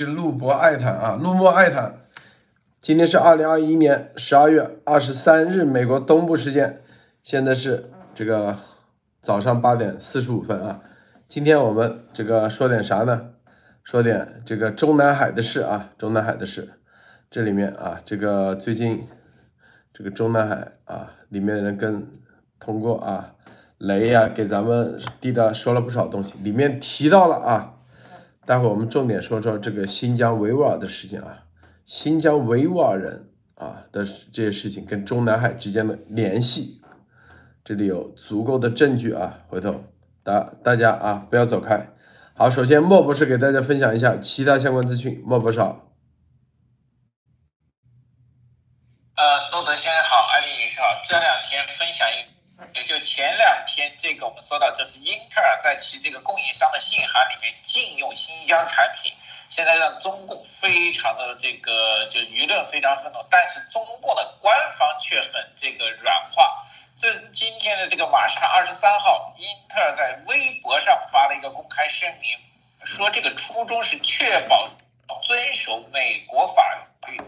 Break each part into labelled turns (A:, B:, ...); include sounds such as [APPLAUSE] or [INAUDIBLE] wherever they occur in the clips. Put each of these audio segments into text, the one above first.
A: 是陆博爱坦啊，陆博爱坦。今天是二零二一年十二月二十三日，美国东部时间，现在是这个早上八点四十五分啊。今天我们这个说点啥呢？说点这个中南海的事啊，中南海的事。这里面啊，这个最近这个中南海啊，里面的人跟通过啊雷呀给咱们地的说了不少东西，里面提到了啊。待会我们重点说说这个新疆维吾尔的事情啊，新疆维吾尔人啊的这些事情跟中南海之间的联系，这里有足够的证据啊，回头大大家啊不要走开。好，首先莫博士给大家分享一下其他相关资讯，莫博士好。
B: 呃，诺德先生好，艾丽女士好，这两。前两天，这个我们说到，就是英特尔在其这个供应商的信函里面禁用新疆产品，现在让中共非常的这个就舆论非常愤怒，但是中共的官方却很这个软化。这今天的这个马上二十三号，英特尔在微博上发了一个公开声明，说这个初衷是确保遵守美国法律。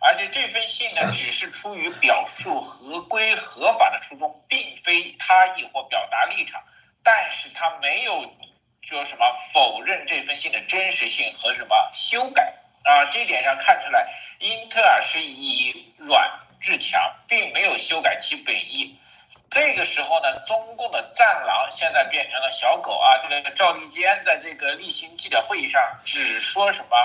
B: 而且这封信呢，只是出于表述合规合法的初衷，并非他意或表达立场。但是他没有说什么否认这封信的真实性和什么修改啊，这点上看出来，英特尔是以软制强，并没有修改其本意。这个时候呢，中共的战狼现在变成了小狗啊！这个赵立坚在这个例行记者会议上只说什么？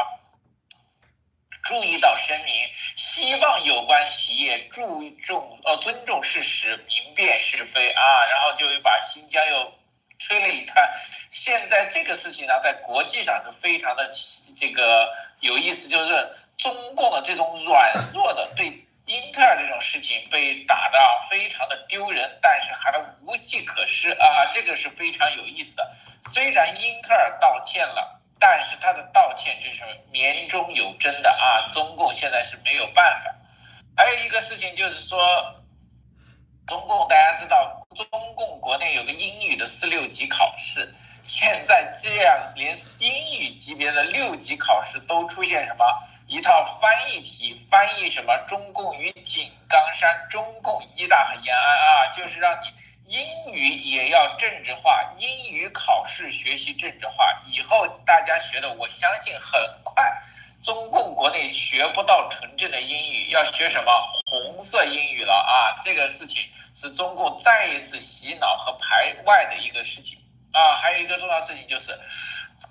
B: 注意到声明，希望有关企业注重呃尊重事实，明辨是非啊，然后就又把新疆又吹了一摊。现在这个事情呢，在国际上就非常的这个有意思，就是中共的这种软弱的对英特尔这种事情被打的非常的丢人，但是还无计可施啊，这个是非常有意思的。虽然英特尔道歉了。但是他的道歉就是绵中有真的啊！中共现在是没有办法。还有一个事情就是说，中共大家知道，中共国内有个英语的四六级考试，现在这样连英语级别的六级考试都出现什么一套翻译题，翻译什么中共与井冈山、中共一大和延安啊，就是让你。英语也要政治化，英语考试学习政治化，以后大家学的，我相信很快，中共国内学不到纯正的英语，要学什么红色英语了啊！这个事情是中共再一次洗脑和排外的一个事情啊！还有一个重要事情就是。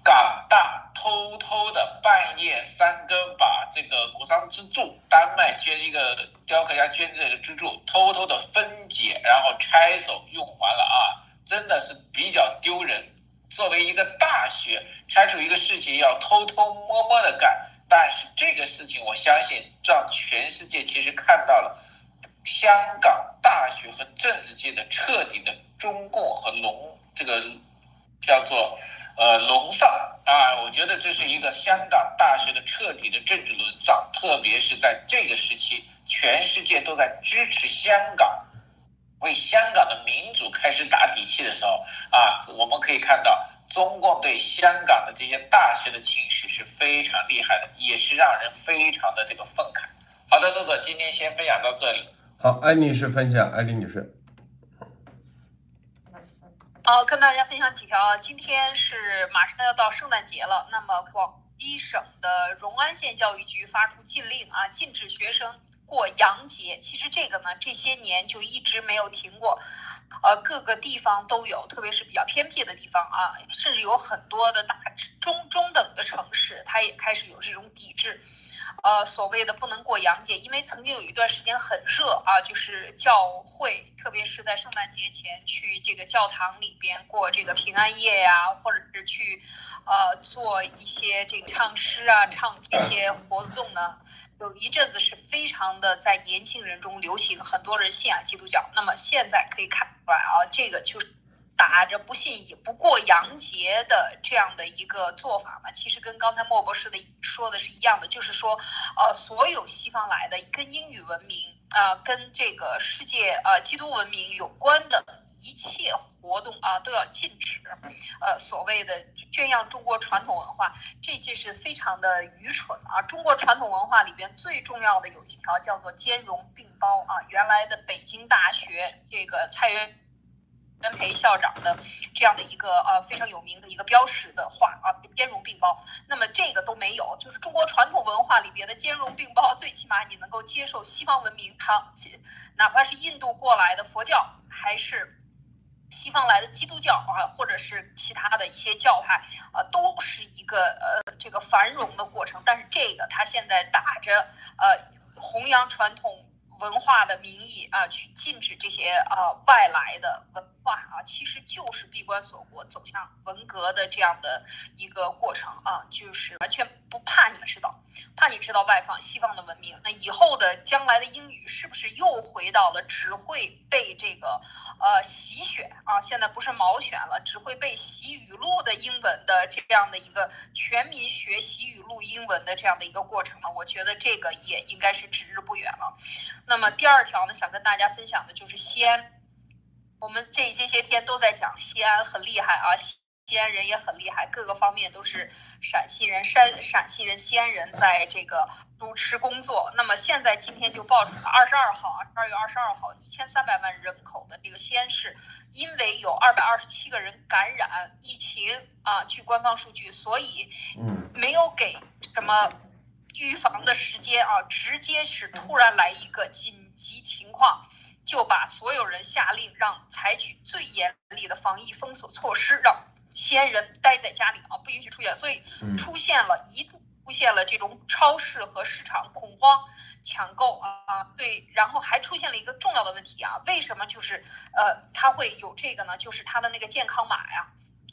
B: 港大偷偷的半夜三更把这个国殇支柱，丹麦捐一个雕刻家捐这个支柱，偷偷的分解，然后拆走用完了啊，真的是比较丢人。作为一个大学，拆除一个事情要偷偷摸摸的干，但是这个事情我相信让全世界其实看到了香港大学和政治界的彻底的中共和龙这个叫做。呃，沦丧啊！我觉得这是一个香港大学的彻底的政治沦丧，特别是在这个时期，全世界都在支持香港，为香港的民主开始打底气的时候啊，我们可以看到中共对香港的这些大学的侵蚀是非常厉害的，也是让人非常的这个愤慨。好的，豆豆，今天先分享到这里。
A: 好，艾女士分享，艾丽女士。
C: 好，跟大家分享几条啊。今天是马上要到圣诞节了，那么广西省的荣安县教育局发出禁令啊，禁止学生过洋节。其实这个呢，这些年就一直没有停过，呃，各个地方都有，特别是比较偏僻的地方啊，甚至有很多的大中中等的城市，它也开始有这种抵制。呃，所谓的不能过洋节，因为曾经有一段时间很热啊，就是教会，特别是在圣诞节前去这个教堂里边过这个平安夜呀，或者是去，呃，做一些这个唱诗啊、唱这些活动呢，有一阵子是非常的在年轻人中流行，很多人信仰基督教。那么现在可以看出来啊，这个就是。打着不信也不过洋节的这样的一个做法嘛，其实跟刚才莫博士的说的是一样的，就是说，呃，所有西方来的跟英语文明啊，跟这个世界呃基督文明有关的一切活动啊都要禁止，呃，所谓的圈养中国传统文化，这就是非常的愚蠢啊！中国传统文化里边最重要的有一条叫做兼容并包啊，原来的北京大学这个蔡元。元培校长的这样的一个呃非常有名的一个标识的话啊，兼容并包。那么这个都没有，就是中国传统文化里边的兼容并包，最起码你能够接受西方文明，它哪怕是印度过来的佛教，还是西方来的基督教啊，或者是其他的一些教派啊，都是一个呃这个繁荣的过程。但是这个它现在打着呃弘扬传统。文化的名义啊，去禁止这些啊外来的文化啊，其实就是闭关锁国走向文革的这样的一个过程啊，就是完全不怕你知道，怕你知道外放西方的文明，那以后的将来的英语是不是又回到了只会被这个呃洗选啊？现在不是毛选了，只会被洗语录的英文的这样的一个全民学习语录英文的这样的一个过程呢？我觉得这个也应该是指日不远了。那么第二条呢，想跟大家分享的就是西安。我们这这些天都在讲西安很厉害啊，西安人也很厉害，各个方面都是陕西人、山陕西人、西安人在这个主持工作。那么现在今天就爆出来，二十二号啊，二月二十二号，一千三百万人口的这个西安市，因为有二百二十七个人感染疫情啊，据官方数据，所以没有给什么。预防的时间啊，直接是突然来一个紧急情况，就把所有人下令让采取最严厉的防疫封锁措施，让西安人待在家里啊，不允许出现。所以出现了一度出现了这种超市和市场恐慌抢购啊，对，然后还出现了一个重要的问题啊，为什么就是呃它会有这个呢？就是它的那个健康码呀。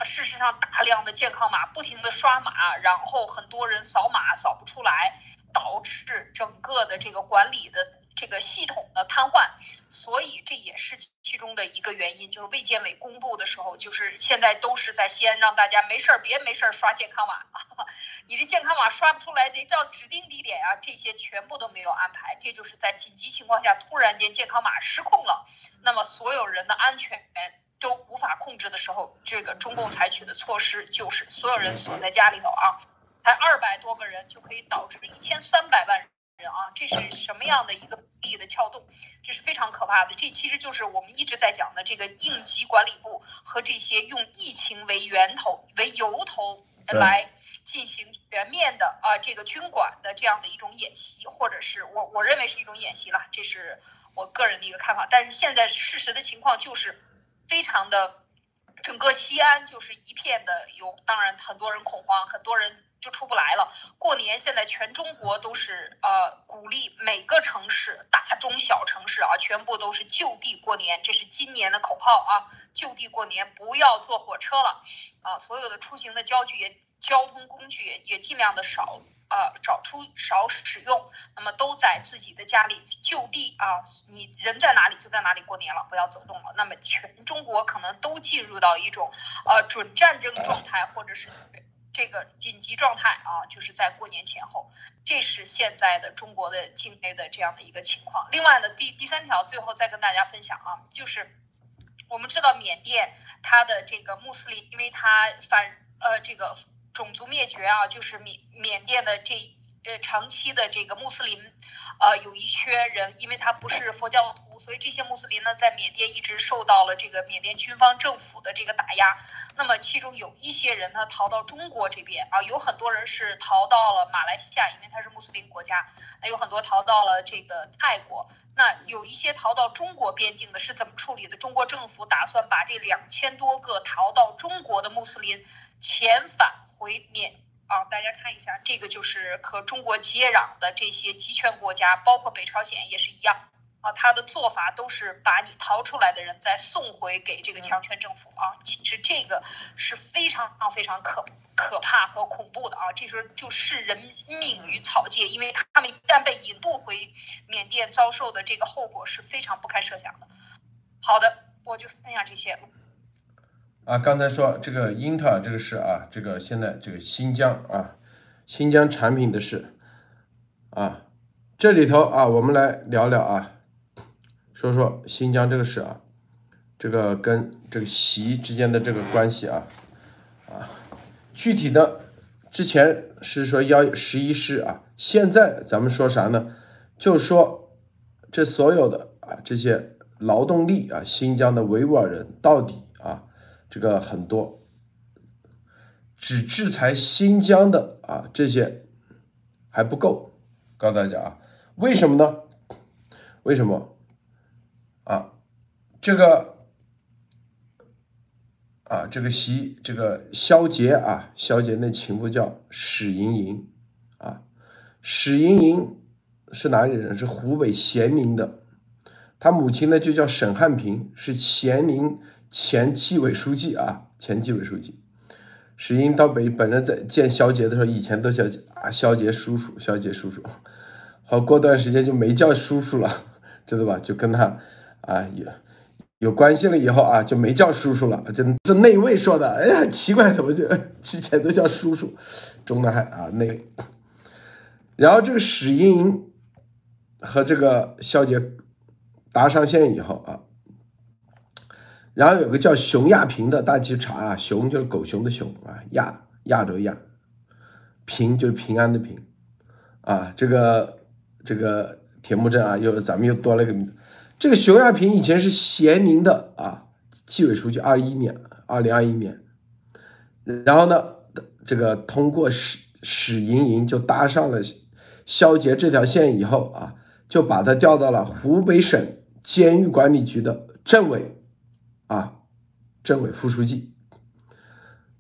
C: 事实上，大量的健康码不停的刷码，然后很多人扫码扫不出来，导致整个的这个管理的这个系统的瘫痪。所以这也是其中的一个原因。就是卫健委公布的时候，就是现在都是在西安让大家没事儿别没事儿刷健康码，[LAUGHS] 你这健康码刷不出来，得到指定地点啊，这些全部都没有安排。这就是在紧急情况下突然间健康码失控了，那么所有人的安全。都无法控制的时候，这个中共采取的措施就是所有人锁在家里头啊，才二百多个人就可以导致一千三百万人啊，这是什么样的一个力的撬动？这是非常可怕的。这其实就是我们一直在讲的这个应急管理部和这些用疫情为源头为由头来进行全面的啊这个军管的这样的一种演习，或者是我我认为是一种演习了，这是我个人的一个看法。但是现在事实的情况就是。非常的，整个西安就是一片的有，当然很多人恐慌，很多人就出不来了。过年现在全中国都是呃鼓励每个城市大中小城市啊，全部都是就地过年，这是今年的口号啊，就地过年，不要坐火车了啊，所有的出行的交具也交通工具也也尽量的少。呃，找出少使用，那么都在自己的家里就地啊，你人在哪里就在哪里过年了，不要走动了。那么全中国可能都进入到一种呃准战争状态，或者是这个紧急状态啊，就是在过年前后，这是现在的中国的境内的这样的一个情况。另外呢，第第三条最后再跟大家分享啊，就是我们知道缅甸它的这个穆斯林，因为它反呃这个。种族灭绝啊，就是缅缅甸的这呃长期的这个穆斯林，呃有一缺人，因为他不是佛教徒，所以这些穆斯林呢在缅甸一直受到了这个缅甸军方政府的这个打压。那么其中有一些人呢逃到中国这边啊，有很多人是逃到了马来西亚，因为它是穆斯林国家，还有很多逃到了这个泰国。那有一些逃到中国边境的是怎么处理的？中国政府打算把这两千多个逃到中国的穆斯林遣返。回缅啊，大家看一下，这个就是和中国接壤的这些集权国家，包括北朝鲜也是一样啊。他的做法都是把你逃出来的人再送回给这个强权政府啊。其实这个是非常非常可可怕和恐怖的啊。这时候就视人命于草芥，因为他们一旦被引渡回缅甸，遭受的这个后果是非常不堪设想的。好的，我就分享这些。
A: 啊，刚才说这个英特尔这个事啊，这个现在这个新疆啊，新疆产品的事啊，这里头啊，我们来聊聊啊，说说新疆这个事啊，这个跟这个习之间的这个关系啊啊，具体的之前是说幺十一师啊，现在咱们说啥呢？就说这所有的啊这些劳动力啊，新疆的维吾尔人到底啊这个很多只制裁新疆的啊这些还不够，告诉大家啊，为什么呢？为什么？啊，这个啊，这个习这个肖杰啊，肖杰那情妇叫史莹莹啊，史莹莹是哪里人？是湖北咸宁的，他母亲呢就叫沈汉平，是咸宁前纪委书记啊，前纪委书记。史英到北本人在见肖杰的时候，以前都叫啊肖杰叔叔，肖杰叔叔，[LAUGHS] 好过段时间就没叫叔叔了，知道吧？就跟他。啊，有有关系了以后啊，就没叫叔叔了。这这内卫说的，哎呀，奇怪，怎么就之前都叫叔叔？中南海啊，内。然后这个史英和这个肖杰搭上线以后啊，然后有个叫熊亚平的，大家去查啊，熊就是狗熊的熊啊，亚亚洲亚，平就是平安的平啊，这个这个铁木真啊，又咱们又多了一个名字。这个熊亚平以前是咸宁的啊纪委书记，二一年，二零二一年，然后呢，这个通过史史莹莹就搭上了肖杰这条线以后啊，就把他调到了湖北省监狱管理局的政委啊，政委副书记，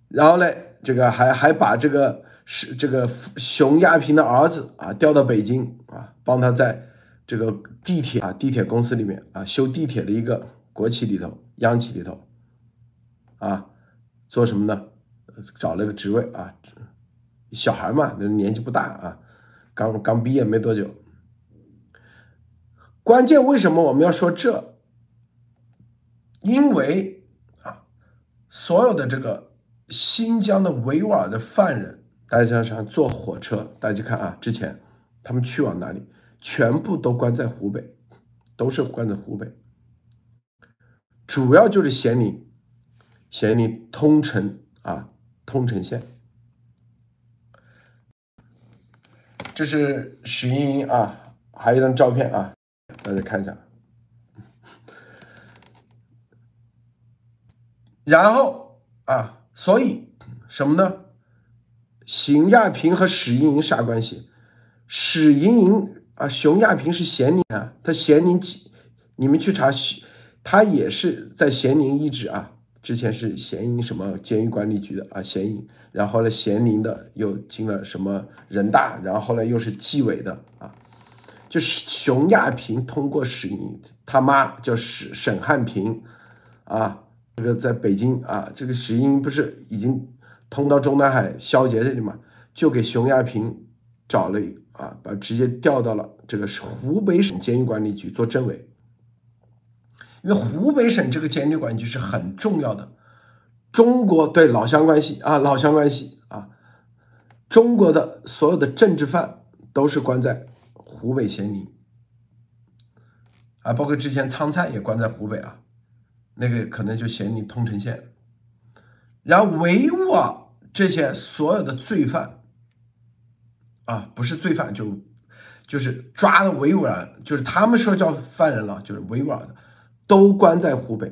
A: 然后呢，这个还还把这个是这个熊亚平的儿子啊调到北京啊，帮他在。这个地铁啊，地铁公司里面啊，修地铁的一个国企里头、央企里头，啊，做什么呢？找了个职位啊，小孩嘛，年纪不大啊，刚刚毕业没多久。关键为什么我们要说这？因为啊，所有的这个新疆的维吾尔的犯人，大家想想坐火车，大家去看啊，之前他们去往哪里？全部都关在湖北，都是关在湖北，主要就是咸宁，咸宁通城啊，通城县。这是史莹莹啊，还有一张照片啊，大家看一下。然后啊，所以什么呢？邢亚平和史莹莹啥关系？史莹莹。啊，熊亚平是咸宁啊，他咸宁几？你们去查，他也是在咸宁一职啊，之前是咸宁什么监狱管理局的啊，咸宁，然后呢，咸宁的又进了什么人大，然后后来又是纪委的啊，就是熊亚平通过史英，他妈叫史沈汉平啊，这个在北京啊，这个史英不是已经通到中南海肖杰这里嘛，就给熊亚平找了。啊，把直接调到了这个湖北省监狱管理局做政委，因为湖北省这个监狱管理局是很重要的，中国对老乡关系啊，老乡关系啊，中国的所有的政治犯都是关在湖北咸宁，啊，包括之前汤灿也关在湖北啊，那个可能就咸宁通城县，然后维吾尔这些所有的罪犯。啊，不是罪犯，就就是抓的维吾尔，就是他们说叫犯人了，就是维吾尔的，都关在湖北。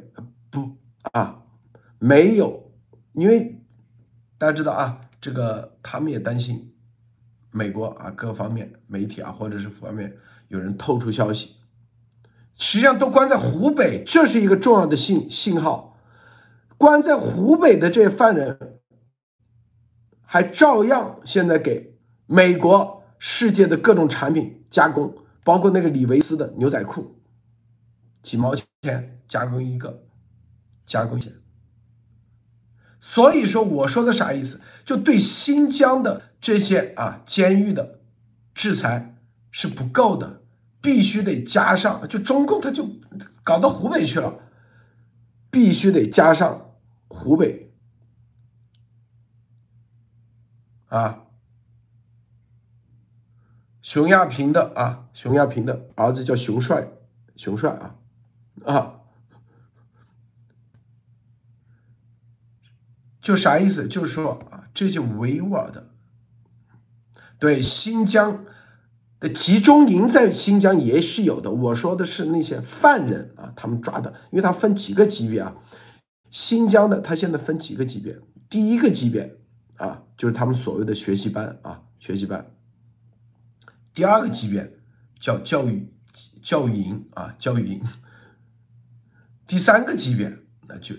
A: 不啊，没有，因为大家知道啊，这个他们也担心美国啊各方面媒体啊或者是方面有人透出消息，实际上都关在湖北，这是一个重要的信信号。关在湖北的这些犯人，还照样现在给。美国世界的各种产品加工，包括那个李维斯的牛仔裤，几毛钱加工一个，加工钱。所以说，我说的啥意思？就对新疆的这些啊监狱的制裁是不够的，必须得加上。就中共他就搞到湖北去了，必须得加上湖北啊。熊亚平的啊，熊亚平的儿子叫熊帅，熊帅啊，啊，就啥意思？就是说啊，这些维吾尔的，对新疆的集中营在新疆也是有的。我说的是那些犯人啊，他们抓的，因为他分几个级别啊。新疆的他现在分几个级别？第一个级别啊，就是他们所谓的学习班啊，学习班。第二个级别叫教育教育营啊，教育营。第三个级别那就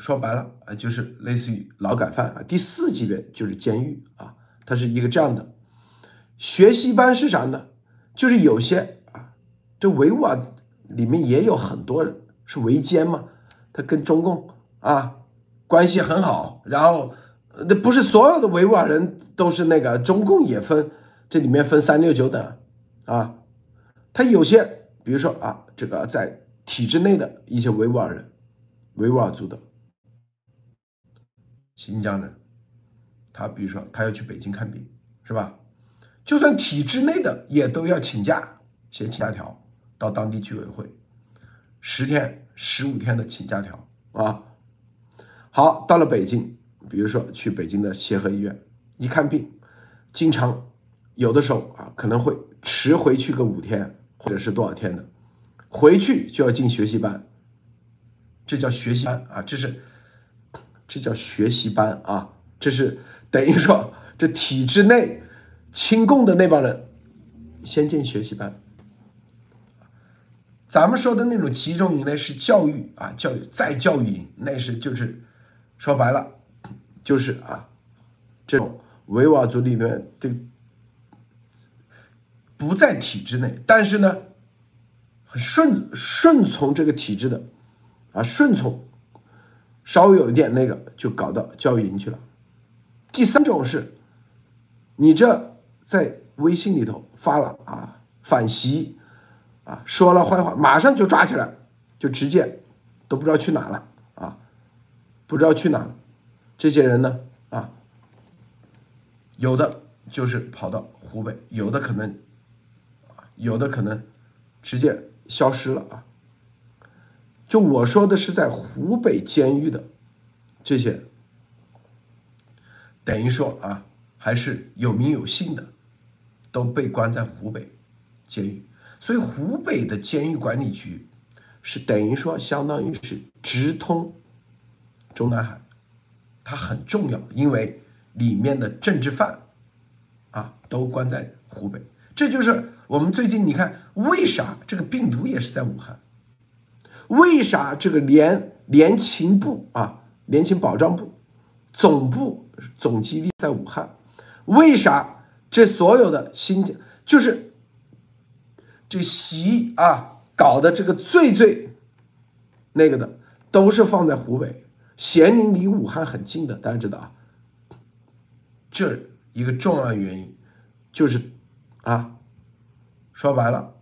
A: 说白了啊，就是类似于劳改犯啊。第四级别就是监狱啊，它是一个这样的。学习班是啥呢？就是有些啊，这维吾尔里面也有很多人是维奸嘛。他跟中共啊关系很好，然后那不是所有的维吾尔人都是那个中共也分，这里面分三六九等啊，他有些比如说啊，这个在体制内的一些维吾尔人，维吾尔族的新疆人，他比如说他要去北京看病，是吧？就算体制内的也都要请假，写请假条到当地居委会，十天。十五天的请假条啊，好，到了北京，比如说去北京的协和医院一看病，经常有的时候啊，可能会迟回去个五天或者是多少天的，回去就要进学习班，这叫学习班啊，这是这叫学习班啊，这是等于说这体制内亲共的那帮人先进学习班。咱们说的那种集中营呢，是教育啊，教育再教育营，那是就是说白了，就是啊，这种维吾尔族里面的不在体制内，但是呢，很顺顺从这个体制的啊，顺从，稍微有一点那个就搞到教育营去了。第三种是，你这在微信里头发了啊反袭。啊，说了坏话，马上就抓起来，就直接都不知道去哪了啊，不知道去哪了。这些人呢，啊，有的就是跑到湖北，有的可能，有的可能直接消失了啊。就我说的是在湖北监狱的这些，等于说啊，还是有名有姓的，都被关在湖北监狱。所以湖北的监狱管理局是等于说相当于是直通中南海，它很重要，因为里面的政治犯啊都关在湖北。这就是我们最近你看，为啥这个病毒也是在武汉？为啥这个联联勤部啊，联勤保障部总部总基地在武汉？为啥这所有的新就是？这习啊搞的这个最最那个的，都是放在湖北咸宁，离武汉很近的，大家知道啊。这一个重要原因就是啊，说白了，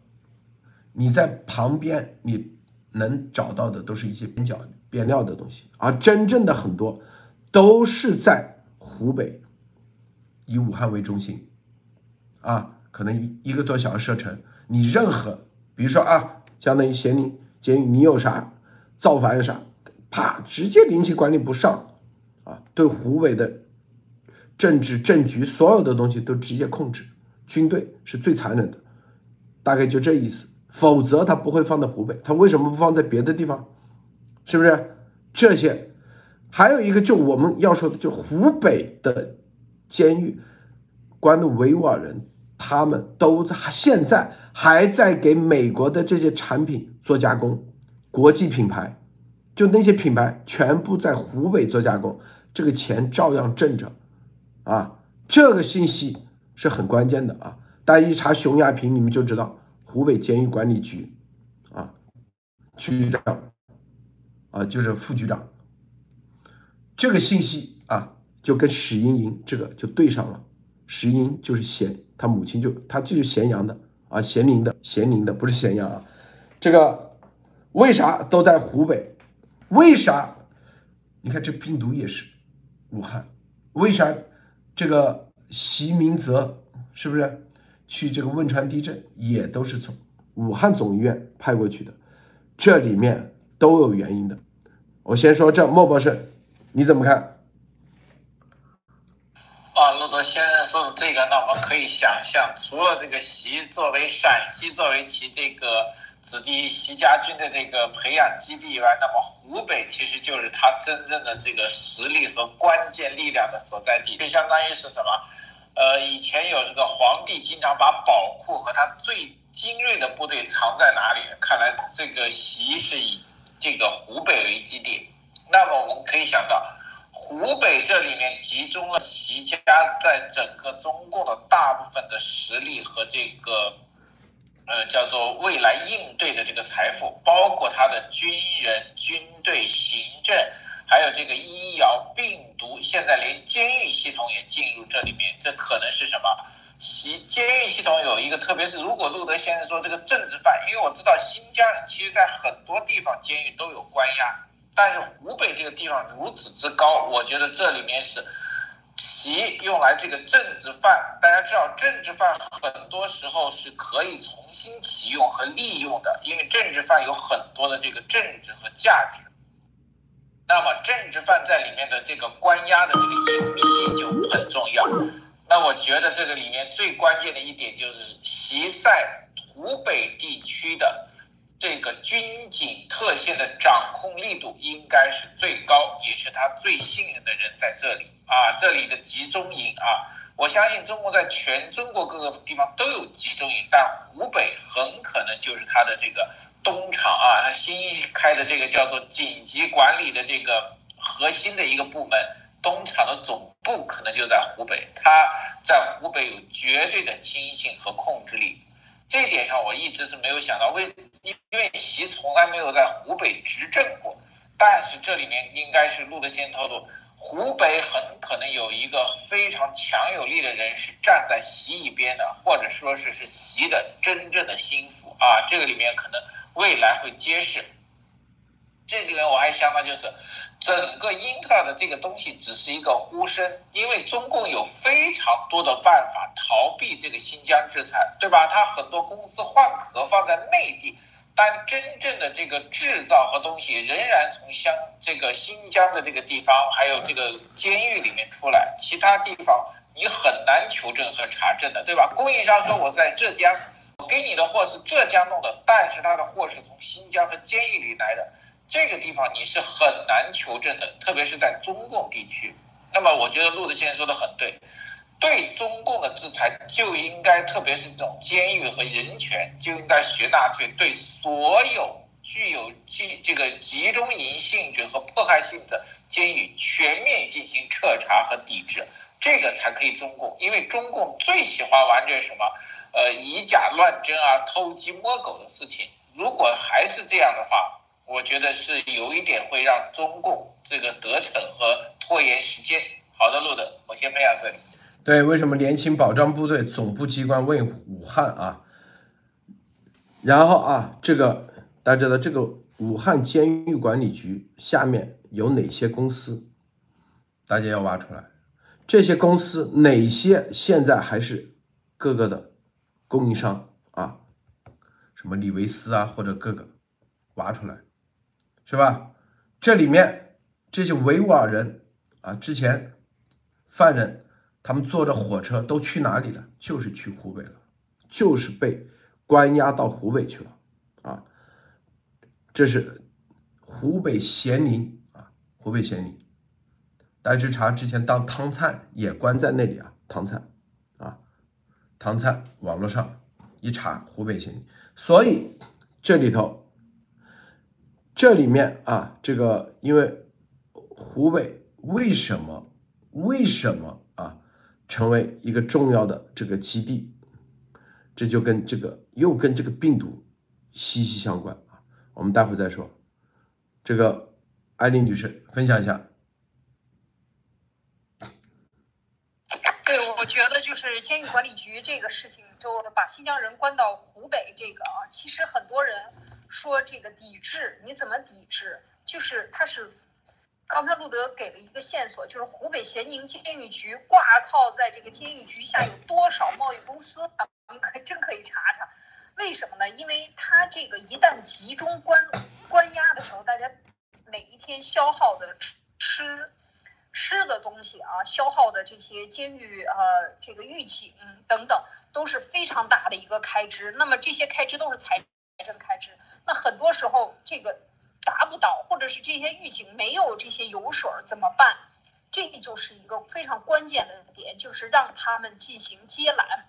A: 你在旁边你能找到的都是一些边角边料的东西，而真正的很多都是在湖北，以武汉为中心啊，可能一一个多小时车程。你任何，比如说啊，相当于咸宁监狱，你有啥造反啥，啪，直接领起管理不上，啊，对湖北的政治政局所有的东西都直接控制，军队是最残忍的，大概就这意思。否则他不会放在湖北，他为什么不放在别的地方？是不是？这些还有一个，就我们要说的，就湖北的监狱关的维吾尔人。他们都在现在还在给美国的这些产品做加工，国际品牌，就那些品牌全部在湖北做加工，这个钱照样挣着，啊，这个信息是很关键的啊！大家一查熊亚平，你们就知道湖北监狱管理局，啊，局长，啊，就是副局长，这个信息啊，就跟史英莹这个就对上了，史英就是咸。他母亲就他就是咸阳的啊，咸宁的，咸宁的不是咸阳啊。这个为啥都在湖北？为啥？你看这病毒也是武汉。为啥这个习明泽是不是去这个汶川地震也都是从武汉总医院派过去的。这里面都有原因的。我先说这莫博士你怎么看？
B: 啊骆驼先生说的这个那我们可以想象除了这个习作为陕西作为其这个子弟习家军的这个培养基地以外那么湖北其实就是他真正的这个实力和关键力量的所在地。就相当于是什么？呃，以前有这个皇帝经常把宝库和他最精锐的部队藏在哪里？看来这个习是以这个湖北为基地，那么我们可以想到。湖北这里面集中了习家在整个中共的大部分的实力和这个，呃，叫做未来应对的这个财富，包括他的军人、军队、行政，还有这个医疗、病毒，现在连监狱系统也进入这里面。这可能是什么？习监狱系统有一个，特别是如果路德先生说这个政治犯，因为我知道新疆其实在很多地方监狱都有关押。但是湖北这个地方如此之高，我觉得这里面是其用来这个政治犯。大家知道，政治犯很多时候是可以重新启用和利用的，因为政治犯有很多的这个政治和价值。那么政治犯在里面的这个关押的这个隐秘性就很重要。那我觉得这个里面最关键的一点就是，其在湖北地区的。这个军警特线的掌控力度应该是最高，也是他最信任的人在这里啊。这里的集中营啊，我相信中国在全中国各个地方都有集中营，但湖北很可能就是他的这个东厂啊，他新开的这个叫做紧急管理的这个核心的一个部门，东厂的总部可能就在湖北，他在湖北有绝对的亲信和控制力。这点上，我一直是没有想到，为因为习从来没有在湖北执政过，但是这里面应该是路德先透露，湖北很可能有一个非常强有力的人是站在习一边的，或者说是是习的真正的心腹啊，这个里面可能未来会揭示。这里面我还想到就是。整个英特尔的这个东西只是一个呼声，因为中共有非常多的办法逃避这个新疆制裁，对吧？它很多公司换壳放在内地，但真正的这个制造和东西仍然从香这个新疆的这个地方，还有这个监狱里面出来，其他地方你很难求证和查证的，对吧？供应商说我在浙江，我给你的货是浙江弄的，但是他的货是从新疆和监狱里来的。这个地方你是很难求证的，特别是在中共地区。那么，我觉得陆德先生说的很对，对中共的制裁就应该，特别是这种监狱和人权，就应该学纳粹，对所有具有集这个集中营性质和迫害性的监狱全面进行彻查和抵制，这个才可以中共。因为中共最喜欢玩这什么，呃，以假乱真啊，偷鸡摸狗的事情。如果还是这样的话，我觉得是有一点会让中共这个得逞和拖延时间。好的，路德，我先分享这里。
A: 对，为什么联勤保障部队总部机关为武汉啊？然后啊，这个大家知道，这个武汉监狱管理局下面有哪些公司？大家要挖出来。这些公司哪些现在还是各个的供应商啊？什么李维斯啊，或者各个挖出来。是吧？这里面这些维吾尔人啊，之前犯人他们坐着火车都去哪里了？就是去湖北了，就是被关押到湖北去了啊。这是湖北咸宁啊，湖北咸宁。大家去查，之前当汤灿也关在那里啊，汤灿，唐灿网络上一查，湖北咸宁。所以这里头。这里面啊，这个因为湖北为什么为什么啊成为一个重要的这个基地，这就跟这个又跟这个病毒息息相关啊。我们待会再说。这个艾丽女士分享一下。
C: 对，我觉得就是监狱管理局这个事情，就把新疆人关到湖北这个啊，其实很多人。说这个抵制，你怎么抵制？就是他是，刚才路德给了一个线索，就是湖北咸宁监狱局挂靠在这个监狱局下有多少贸易公司？咱们可真可以查查。为什么呢？因为他这个一旦集中关关押的时候，大家每一天消耗的吃吃的东西啊，消耗的这些监狱呃这个狱警等等，都是非常大的一个开支。那么这些开支都是财政开支，那很多时候这个达不到，或者是这些狱警没有这些油水怎么办？这就是一个非常关键的点，就是让他们进行接揽。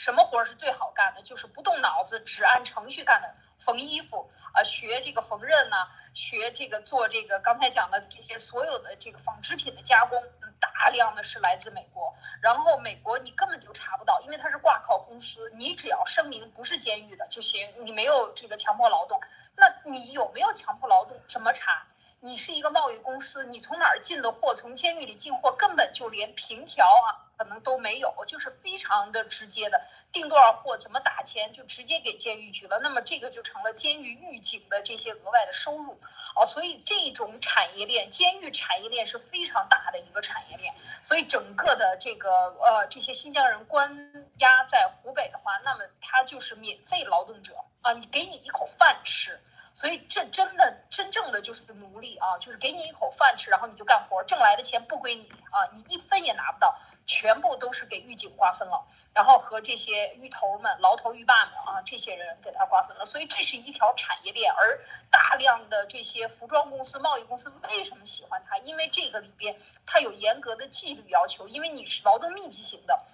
C: 什么活儿是最好干的？就是不动脑子，只按程序干的，缝衣服啊，学这个缝纫呢，学这个做这个刚才讲的这些所有的这个纺织品的加工，大量的是来自美国。然后美国你根本就查不到，因为它是挂靠公司，你只要声明不是监狱的就行，你没有这个强迫劳动。那你有没有强迫劳动？怎么查？你是一个贸易公司，你从哪儿进的货？从监狱里进货，根本就连凭条啊，可能都没有，就是非常的直接的，订多少货，怎么打钱，就直接给监狱局了。那么这个就成了监狱狱警的这些额外的收入啊。所以这种产业链，监狱产业链是非常大的一个产业链。所以整个的这个呃，这些新疆人关押在湖北的话，那么他就是免费劳动者啊，你给你一口饭吃。所以这真的真正的就是奴隶啊，就是给你一口饭吃，然后你就干活，挣来的钱不归你啊，你一分也拿不到，全部都是给狱警瓜分了，然后和这些狱头们、牢头狱霸们啊，这些人给他瓜分了。所以这是一条产业链，而大量的这些服装公司、贸易公司为什么喜欢它？因为这个里边它有严格的纪律要求，因为你是劳动密集型的，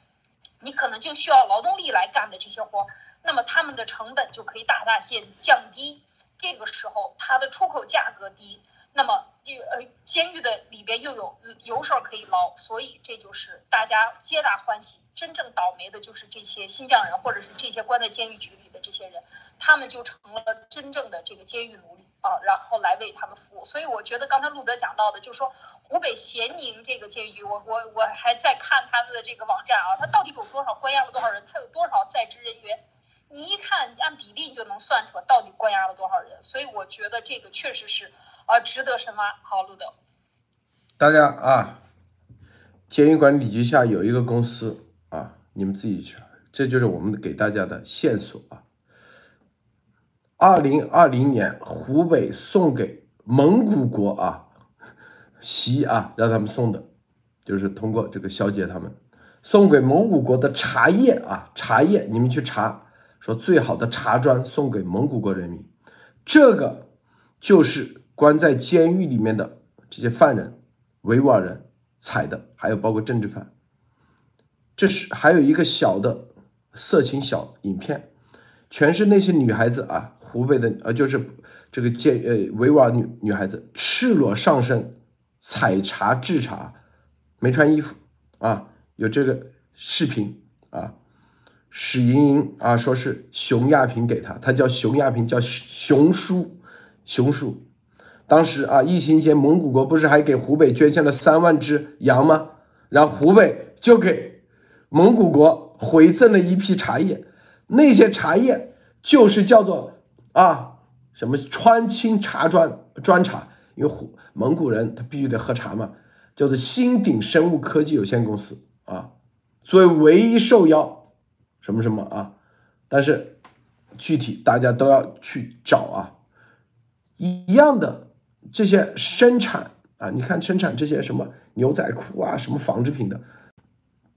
C: 你可能就需要劳动力来干的这些活，那么他们的成本就可以大大减降低。这个时候，它的出口价格低，那么这个呃，监狱的里边又有油水可以捞，所以这就是大家皆大欢喜。真正倒霉的就是这些新疆人，或者是这些关在监狱局里的这些人，他们就成了真正的这个监狱奴隶啊，然后来为他们服务。所以我觉得刚才路德讲到的，就是说湖北咸宁这个监狱，我我我还在看他们的这个网站啊，他到底有多少关押了多少人，他有多少在职人员。你一看，按比例就能算出来到底关押了多少人，所以我觉得这个确实是，呃，值得深挖。好，路德，
A: 大家啊，监狱管理局下有一个公司啊，你们自己去，这就是我们给大家的线索啊。二零二零年，湖北送给蒙古国啊，席啊，让他们送的，就是通过这个小姐他们送给蒙古国的茶叶啊，茶叶，你们去查。说最好的茶砖送给蒙古国人民，这个就是关在监狱里面的这些犯人、维吾尔人采的，还有包括政治犯。这是还有一个小的色情小影片，全是那些女孩子啊，湖北的呃，就是这个监呃维吾尔女女孩子赤裸上身采茶制茶，没穿衣服啊，有这个视频啊。史莹莹啊，说是熊亚平给他，他叫熊亚平，叫熊叔，熊叔。当时啊，疫情前蒙古国不是还给湖北捐献了三万只羊吗？然后湖北就给蒙古国回赠了一批茶叶，那些茶叶就是叫做啊什么川青茶砖砖茶，因为湖蒙古人他必须得喝茶嘛，叫做新鼎生物科技有限公司啊，作为唯一受邀。什么什么啊？但是具体大家都要去找啊，一样的这些生产啊，你看生产这些什么牛仔裤啊，什么纺织品的，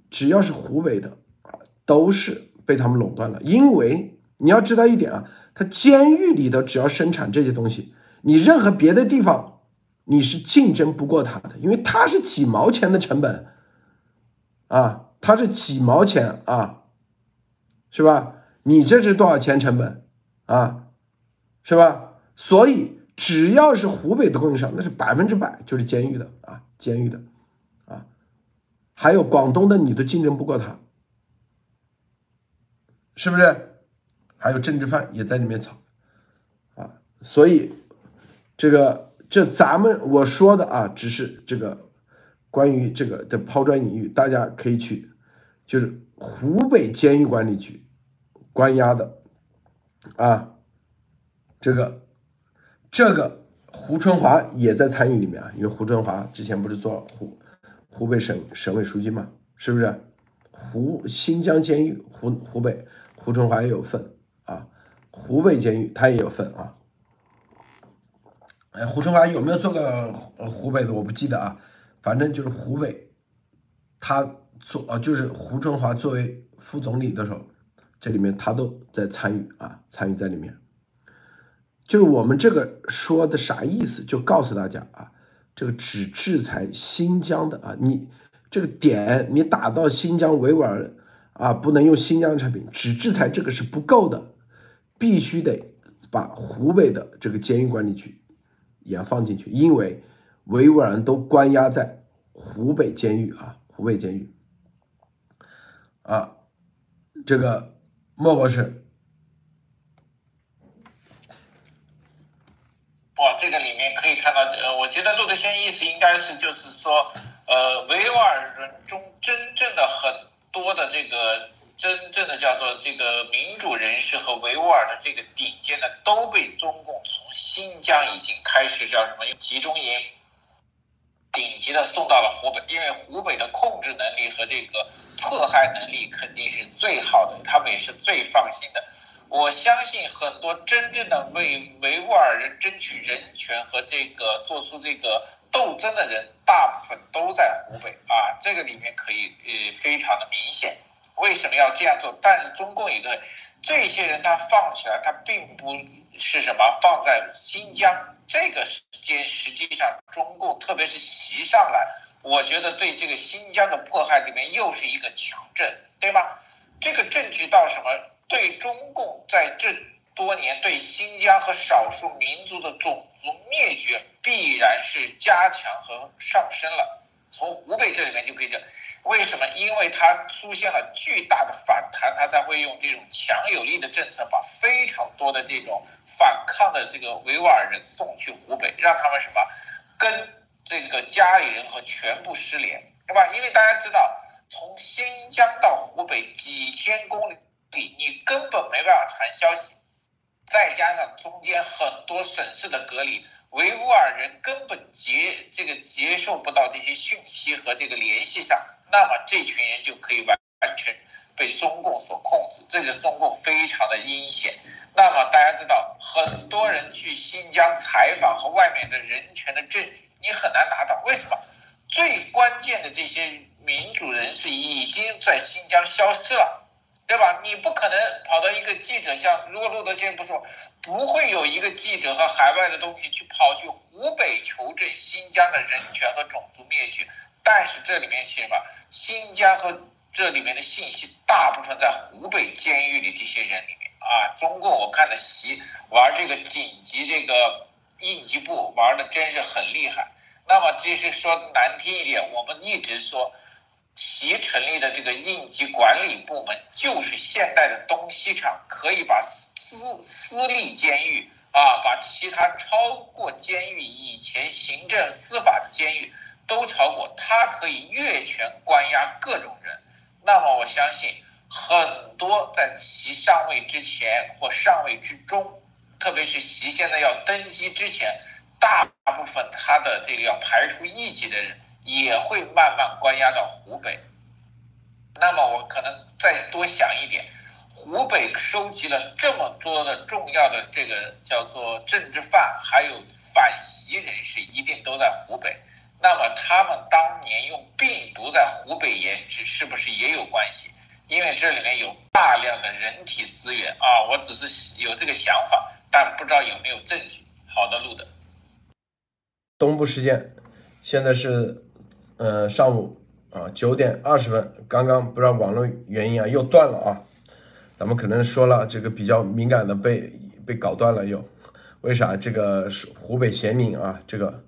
A: 只要是湖北的啊，都是被他们垄断了。因为你要知道一点啊，他监狱里头只要生产这些东西，你任何别的地方你是竞争不过他的，因为他是几毛钱的成本啊，他是几毛钱啊。是吧？你这是多少钱成本啊？是吧？所以只要是湖北的供应商，那是百分之百就是监狱的啊，监狱的啊，还有广东的，你都竞争不过他，是不是？还有政治犯也在里面炒啊，所以这个这咱们我说的啊，只是这个关于这个的抛砖引玉，大家可以去，就是湖北监狱管理局。关押的啊，这个这个胡春华也在参与里面啊，因为胡春华之前不是做湖湖北省省委书记嘛，是不是？湖新疆监狱湖湖北胡春华也有份啊，湖北监狱他也有份啊。哎，胡春华有没有做过湖北的？我不记得啊，反正就是湖北，他做啊，就是胡春华作为副总理的时候，这里面他都在参与啊，参与在里面。就是我们这个说的啥意思？就告诉大家啊，这个只制裁新疆的啊，你这个点你打到新疆维吾尔啊，不能用新疆产品，只制裁这个是不够的，必须得把湖北的这个监狱管理局也要放进去，因为维吾尔人都关押在湖北监狱啊，湖北监狱啊，这个莫博士。
B: 哇，这个里面可以看到，呃，我觉得陆德先意思应该是就是说，呃，维吾尔人中真正的很多的这个真正的叫做这个民主人士和维吾尔的这个顶尖的都被中共从新疆已经开始叫什么集中营顶级的送到了湖北，因为湖北的控制能力和这个迫害能力肯定是最好的，他们也是最放心的。我相信很多真正的为维吾尔人争取人权和这个做出这个斗争的人，大部分都在湖北啊。这个里面可以呃非常的明显。为什么要这样做？但是中共一个这些人他放起来，他并不是什么放在新疆这个时间，实际上中共特别是袭上来，我觉得对这个新疆的迫害里面又是一个强震，对吗？这个证据到什么？对中共在这多年对新疆和少数民族的种族灭绝，必然是加强和上升了。从湖北这里面就可以讲，为什么？因为它出现了巨大的反弹，它才会用这种强有力的政策，把非常多的这种反抗的这个维吾尔人送去湖北，让他们什么，跟这个家里人和全部失联，对吧？因为大家知道，从新疆到湖北几千公里。你你根本没办法传消息，再加上中间很多省市的隔离，维吾尔人根本接这个接受不到这些讯息和这个联系上，那么这群人就可以完完全被中共所控制，这个中共非常的阴险。那么大家知道，很多人去新疆采访和外面的人权的证据，你很难拿到。为什么？最关键的这些民主人士已经在新疆消失了。对吧？你不可能跑到一个记者像，如果路德先不说，不会有一个记者和海外的东西去跑去湖北求证新疆的人权和种族灭绝。但是这里面是什么？新疆和这里面的信息大部分在湖北监狱里这些人里面啊。中共我看的习玩这个紧急这个应急部玩的真是很厉害。那么其实说难听一点，我们一直说。其成立的这个应急管理部门，就是现代的东西厂，可以把私私立监狱啊，把其他超过监狱以前行政司法的监狱都超过，它可以越权关押各种人。那么我相信，很多在其上位之前或上位之中，特别是习现在要登基之前，大部分他的这个要排除异己的人。也会慢慢关押到湖北，那么我可能再多想一点，湖北收集了这么多的重要的这个叫做政治犯，还有反习人士，一定都在湖北。那么他们当年用病毒在湖北研制，是不是也有关系？因为这里面有大量的人体资源啊，我只是有这个想法，但不知道有没有证据。好的，路的。
A: 东部时间，现在是。呃，上午啊九点二十分，刚刚不知道网络原因啊又断了啊，咱们可能说了这个比较敏感的被被搞断了又，为啥？这个是湖北咸宁啊，这个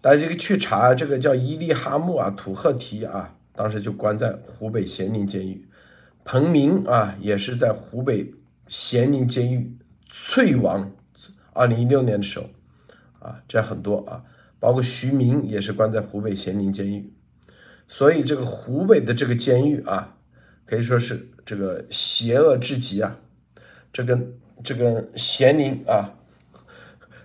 A: 大家这个去查这个叫伊利哈木啊土赫提啊，当时就关在湖北咸宁监狱，彭明啊也是在湖北咸宁监狱淬王，二零一六年的时候啊，这很多啊。包括徐明也是关在湖北咸宁监狱，所以这个湖北的这个监狱啊，可以说是这个邪恶至极啊。这跟这跟咸宁啊，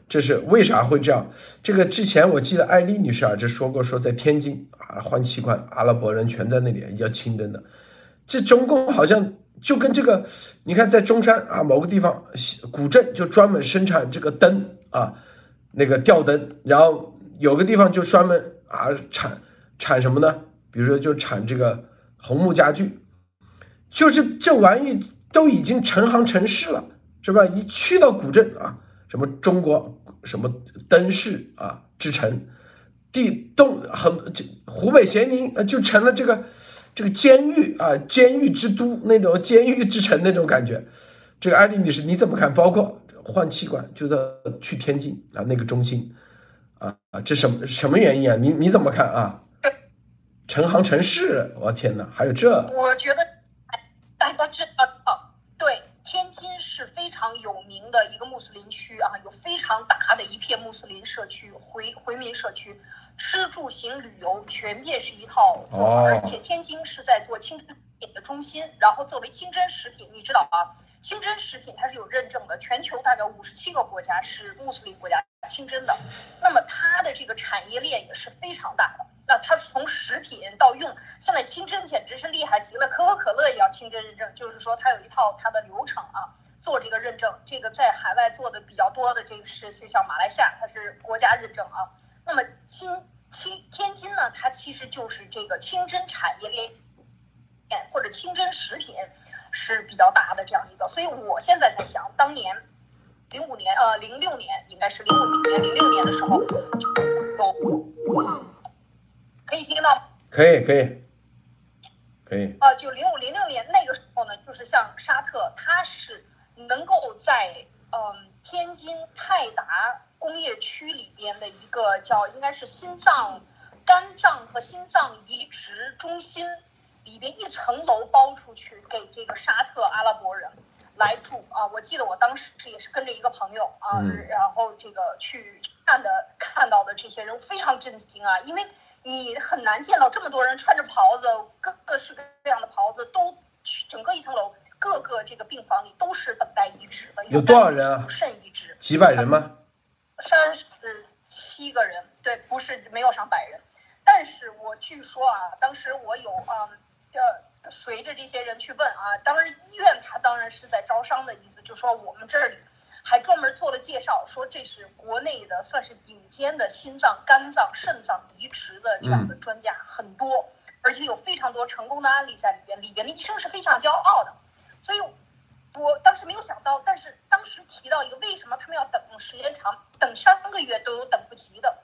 A: 这是为啥会这样？这个之前我记得艾丽女士啊就说过，说在天津啊换器官，阿拉伯人全在那里要清灯的。这中共好像就跟这个，你看在中山啊某个地方古镇就专门生产这个灯啊，那个吊灯，然后。有个地方就专门啊，产产什么呢？比如说就产这个红木家具，就是这玩意都已经成行成市了，是吧？一去到古镇啊，什么中国什么灯饰啊之城，地东很这湖北咸宁呃就成了这个这个监狱啊，监狱之都那种监狱之城那种感觉。这个艾丽女士你怎么看？包括换气管，就在去天津啊那个中心啊啊，这什么什么原因啊？你你怎么看啊？成行成市，我天哪，还有这？
C: 我觉得大家知道，对，天津是非常有名的一个穆斯林区啊，有非常大的一片穆斯林社区、回回民社区，吃住行旅游全面是一套做，而且天津是在做清真食品的中心，然后作为清真食品，你知道啊，清真食品它是有认证的，全球大概五十七个国家是穆斯林国家清真的，那么它的这个产业链也是非常大的。那它从食品到用，现在清真简直是厉害极了，可口可乐也要清真认证，就是说它有一套它的流程啊，做这个认证。这个在海外做的比较多的，这个是就像马来西亚，它是国家认证啊。那么清清天津呢，它其实就是这个清真产业链，或者清真食品是比较大的这样一个。所以我现在在想，当年零五年呃零六年应该是零五年零六年的时候有。可以听到
A: 可以，可以，可以。
C: 啊，就零五零六年那个时候呢，就是像沙特，它是能够在嗯天津泰达工业区里边的一个叫应该是心脏、肝脏和心脏移植中心里边一层楼包出去给这个沙特阿拉伯人来住啊。我记得我当时也是跟着一个朋友啊，然后这个去看的看到的这些人非常震惊啊，因为。你很难见到这么多人穿着袍子，各各式各样的袍子，都整个一层楼，各个这个病房里都是等待移植的。
A: 有多少人啊？
C: 肾移植？
A: 几百人吗？
C: 三十七个人，对，不是没有上百人。但是我据说啊，当时我有啊，呃，随着这些人去问啊，当然医院他当然是在招商的意思，就说我们这里。还专门做了介绍，说这是国内的算是顶尖的心脏、肝脏、肾脏移植的这样的专家很多，而且有非常多成功的案例在里边，里边的医生是非常骄傲的。所以，我当时没有想到，但是当时提到一个为什么他们要等时间长，等三个月都有等不及的，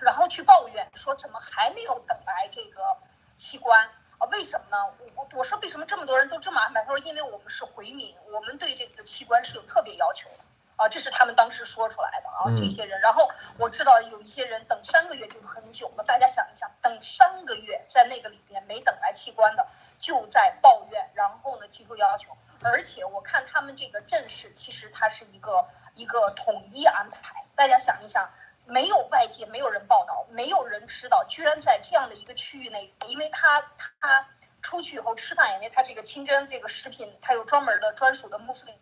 C: 然后去抱怨说怎么还没有等来这个器官。啊，为什么呢？我我我说为什么这么多人都这么安排？他说，因为我们是回民，我们对这个器官是有特别要求的。啊，这是他们当时说出来的啊，这些人。然后我知道有一些人等三个月就很久了。大家想一想，等三个月在那个里边没等来器官的，就在抱怨，然后呢提出要求。而且我看他们这个阵势，其实它是一个一个统一安排。大家想一想。没有外界，没有人报道，没有人知道，居然在这样的一个区域内，因为他他出去以后吃饭，因为他这个清真这个食品，他有专门的专属的穆斯林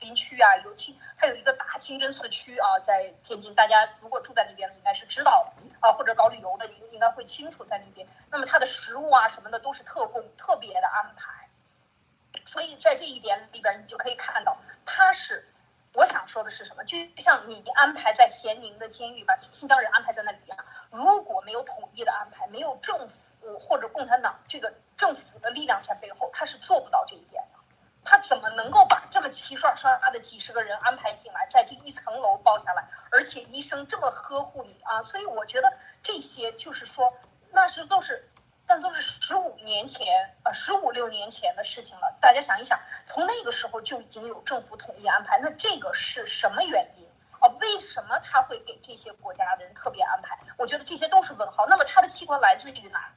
C: 林区啊，有清，他有一个大清真寺区啊，在天津，大家如果住在那边的应该是知道的啊，或者搞旅游的，你应该会清楚在那边。那么他的食物啊什么的都是特供特别的安排，所以在这一点里边，你就可以看到他是。我想说的是什么？就像你安排在咸宁的监狱，把新疆人安排在那里一样，如果没有统一的安排，没有政府或者共产党这个政府的力量在背后，他是做不到这一点的。他怎么能够把这么齐刷刷的几十个人安排进来，在这一层楼包下来，而且医生这么呵护你啊？所以我觉得这些就是说，那是都是。但都是十五年前，呃，十五六年前的事情了。大家想一想，从那个时候就已经有政府统一安排，那这个是什么原因啊？为什么他会给这些国家的人特别安排？我觉得这些都是问号。那么他的器官来自于哪？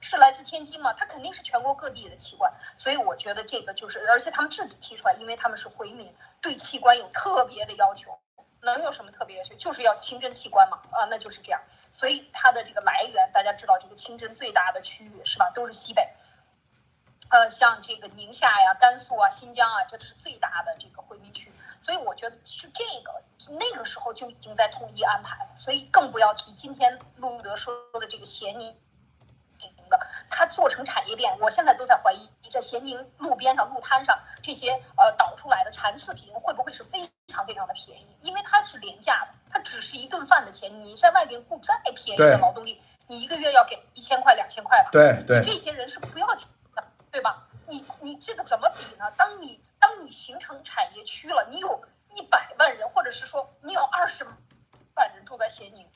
C: 是来自天津吗？他肯定是全国各地的器官。所以我觉得这个就是，而且他们自己提出来，因为他们是回民，对器官有特别的要求。能有什么特别的？就是要清真器官嘛，啊，那就是这样。所以它的这个来源，大家知道，这个清真最大的区域是吧？都是西北，呃，像这个宁夏呀、甘肃啊、新疆啊，这是最大的这个回民区。所以我觉得，是这个那个时候就已经在统一安排了。所以更不要提今天路德说的这个咸宁，它做成产业链，我现在都在怀疑，在咸宁路边上、路摊上这。些呃导出来的残次品会不会是非常非常的便宜？因为它是廉价的，它只是一顿饭的钱。你在外边雇再便宜的劳动力，你一个月要给一千块、两千块吧？
A: 对对。
C: 你这些人是不要钱的，对吧？你你这个怎么比呢？当你当你形成产业区了，你有一百万人，或者是说你有二十万人住在咸宁，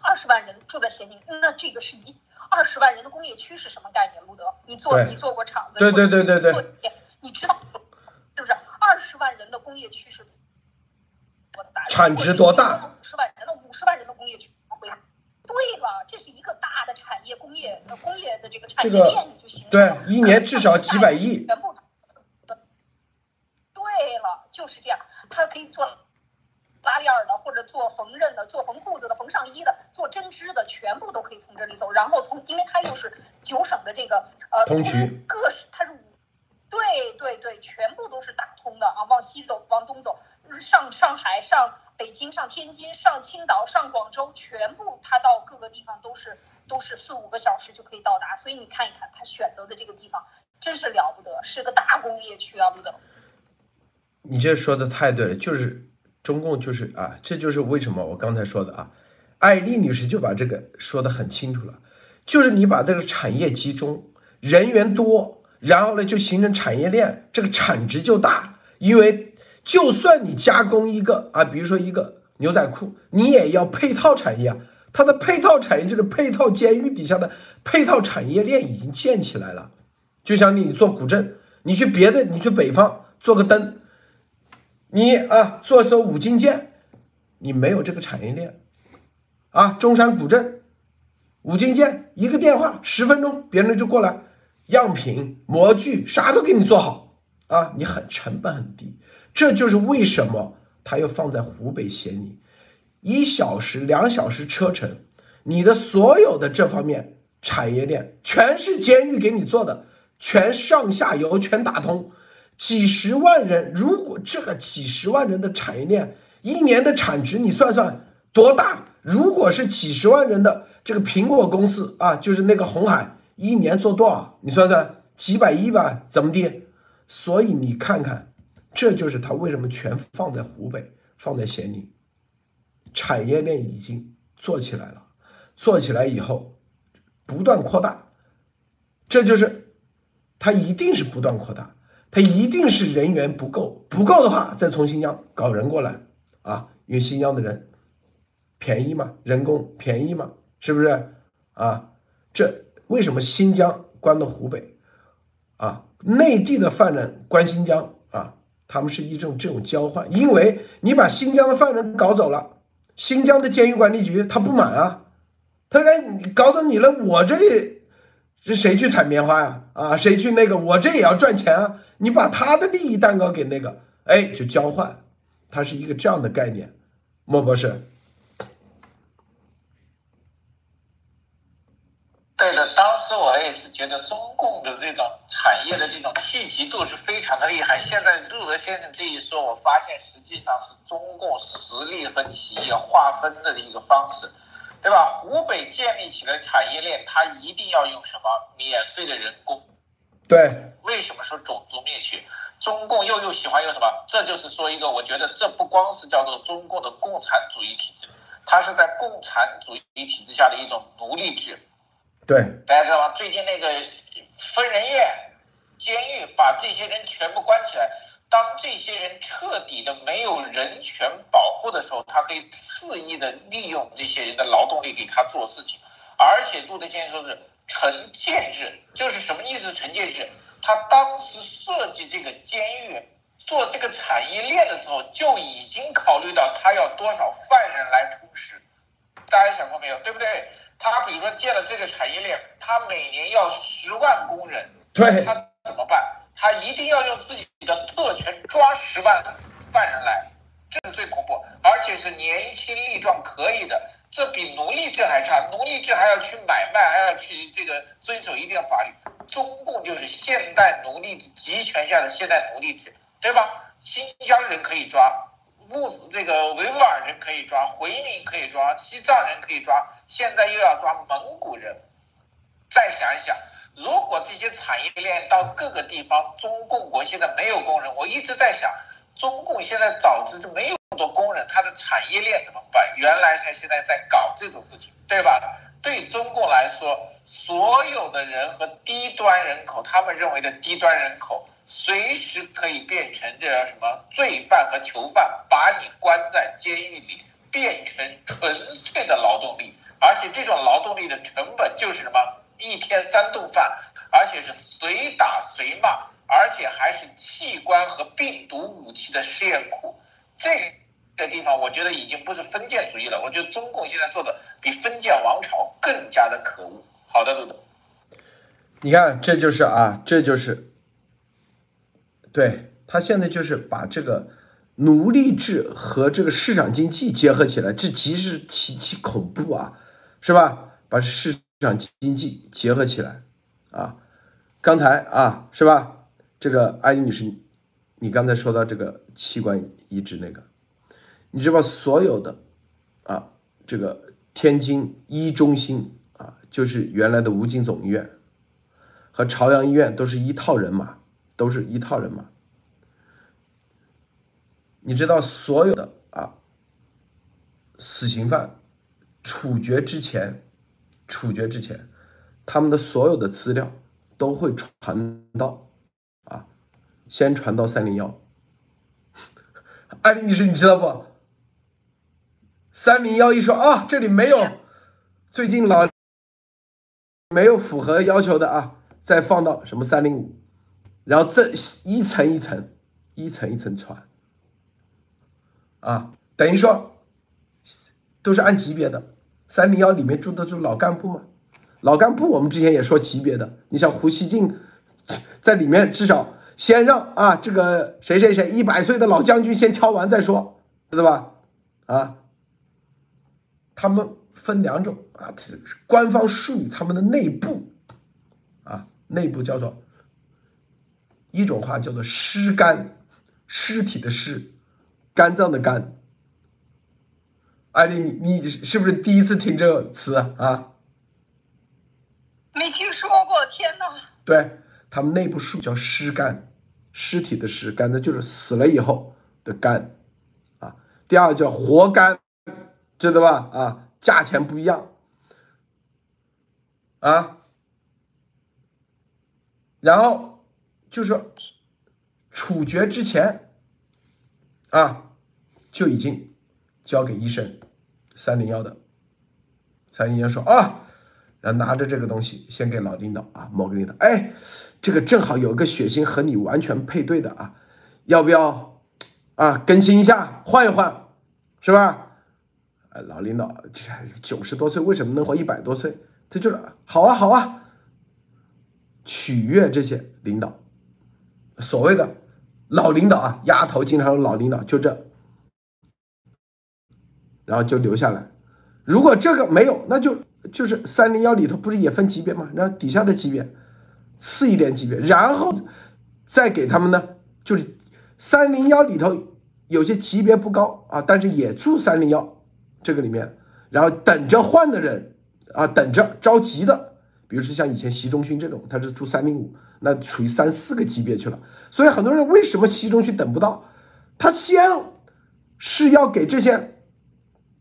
C: 二十万人住在咸宁，那这个是一二十万人的工业区是什么概念？路德，你做你做过厂子，
A: 对对对对对，
C: 你知道是不是？二十万人的工业区是多大？
A: 产值多大？
C: 五十万人的五十万人的工业区会。对了，这是一个大的产业工业呃工业的这个产业链，你就形成
A: 对，一年至少几百亿。
C: 全部。对了，就是这样，他可以做拉链的，或者做缝纫的，做缝裤子的，缝上衣的，做针织的，全部都可以从这里走。然后从，因为它又是九省的这个呃
A: 通衢，
C: 各是它是五，对对对，全部都是打通的啊，往西走，往东走，上上海，上北京，上天津，上青岛，上广州，全部它到各个地方都是都是四五个小时就可以到达。所以你看一看，它选择的这个地方真是了不得，是个大工业区啊，不得。
A: 你这说的太对了，就是中共就是啊，这就是为什么我刚才说的啊，艾丽女士就把这个说的很清楚了，就是你把这个产业集中，人员多，然后呢就形成产业链，这个产值就大，因为就算你加工一个啊，比如说一个牛仔裤，你也要配套产业啊，它的配套产业就是配套监狱底下的配套产业链已经建起来了，就像你做古镇，你去别的，你去北方做个灯。你啊，做艘五金舰，你没有这个产业链，啊，中山古镇五金舰一个电话，十分钟别人就过来，样品模具啥都给你做好。啊，你很成本很低，这就是为什么他要放在湖北咸宁，一小时两小时车程，你的所有的这方面产业链全是监狱给你做的，全上下游全打通。几十万人，如果这个几十万人的产业链一年的产值，你算算多大？如果是几十万人的这个苹果公司啊，就是那个红海，一年做多少？你算算几百亿吧，怎么地？所以你看看，这就是他为什么全放在湖北，放在咸宁，产业链已经做起来了，做起来以后不断扩大，这就是他一定是不断扩大。他一定是人员不够，不够的话再从新疆搞人过来啊，因为新疆的人便宜嘛，人工便宜嘛，是不是啊？这为什么新疆关到湖北啊？内地的犯人关新疆啊？他们是一种这种交换，因为你把新疆的犯人搞走了，新疆的监狱管理局他不满啊，他说你搞走你了，我这里是谁去采棉花呀？啊，谁去那个？我这也要赚钱啊。你把他的利益蛋糕给那个，哎，就交换，它是一个这样的概念，莫博士。
B: 对的，当时我也是觉得中共的这种产业的这种聚集度是非常的厉害。现在路德先生这一说，我发现实际上是中共实力和企业划分的一个方式，对吧？湖北建立起来产业链，它一定要用什么免费的人工。
A: 对，
B: 为什么说种族灭绝？中共又又喜欢用什么？这就是说一个，我觉得这不光是叫做中共的共产主义体制，它是在共产主义体制下的一种奴隶制。
A: 对，
B: 大家知道吗？最近那个疯人院、监狱把这些人全部关起来，当这些人彻底的没有人权保护的时候，他可以肆意的利用这些人的劳动力给他做事情，而且杜德先生说是。惩戒制就是什么意思？惩戒制，他当时设计这个监狱、做这个产业链的时候，就已经考虑到他要多少犯人来充实。大家想过没有？对不对？他比如说建了这个产业链，他每年要十万工人，
A: 对，
B: 他怎么办？他一定要用自己的特权抓十万犯人来，这是最恐怖，而且是年轻力壮可以的。这比奴隶制还差，奴隶制还要去买卖，还要去这个遵守一定法律。中共就是现代奴隶制集权下的现代奴隶制，对吧？新疆人可以抓，穆斯这个维吾尔人可以抓，回民可以抓，西藏人可以抓，现在又要抓蒙古人。再想一想，如果这些产业链到各个地方，中共国现在没有工人，我一直在想，中共现在导致没有那么多工人，它的产业链怎么办？原来他现在在搞这种事情，对吧？对中共来说，所有的人和低端人口，他们认为的低端人口，随时可以变成这什么罪犯和囚犯，把你关在监狱里，变成纯粹的劳动力，而且这种劳动力的成本就是什么？一天三顿饭，而且是随打随骂，而且还是器官和病毒武器的试验库。这个地方，我觉得已经不是封建主义了。我觉得中共现在做的比封建王朝更加的可恶。好的，路德，
A: 你看，这就是啊，这就是，对他现在就是把这个奴隶制和这个市场经济结合起来，这极是极其恐怖啊，是吧？把市场经济结合起来，啊，刚才啊是吧？这个艾丽女士，你刚才说到这个器官移植那个，你知道所有的啊，这个天津一中心啊，就是原来的武警总医院和朝阳医院都是一套人马，都是一套人马。你知道所有的啊，死刑犯处决之前。处决之前，他们的所有的资料都会传到，先传到三零幺。艾丽女士，你知道不？三零幺一说啊，这里没有，最近老没有符合要求的啊，再放到什么三零五，然后这一层一层，一层一层传，啊，等于说都是按级别的。三零幺里面住的住老干部吗？老干部我们之前也说级别的，你像胡锡进，在里面至少先让啊这个谁谁谁一百岁的老将军先挑完再说，知道吧？啊，他们分两种啊，官方术语他们的内部啊，内部叫做一种话叫做尸肝，尸体的尸，肝脏的肝。艾丽，你你是不是第一次听这个词啊？
C: 没听说过，天哪！
A: 对他们内部术叫尸肝，尸体的尸，肝的就是死了以后的肝啊。第二叫活肝，知道吧？啊，价钱不一样啊。然后就是处决之前啊，就已经交给医生。三零幺的，三零幺说啊，然后拿着这个东西先给老领导啊，某个领导，哎，这个正好有个血型和你完全配对的啊，要不要啊更新一下，换一换，是吧？哎，老领导九十多岁为什么能活一百多岁？他就是好啊好啊，取悦这些领导，所谓的老领导啊，丫头经常说老领导就这。然后就留下来，如果这个没有，那就就是三零幺里头不是也分级别吗？然后底下的级别，次一点级别，然后再给他们呢，就是三零幺里头有些级别不高啊，但是也住三零幺这个里面，然后等着换的人啊，等着着急的，比如说像以前习中勋这种，他是住三零五，那处于三四个级别去了。所以很多人为什么习中勋等不到？他先是要给这些。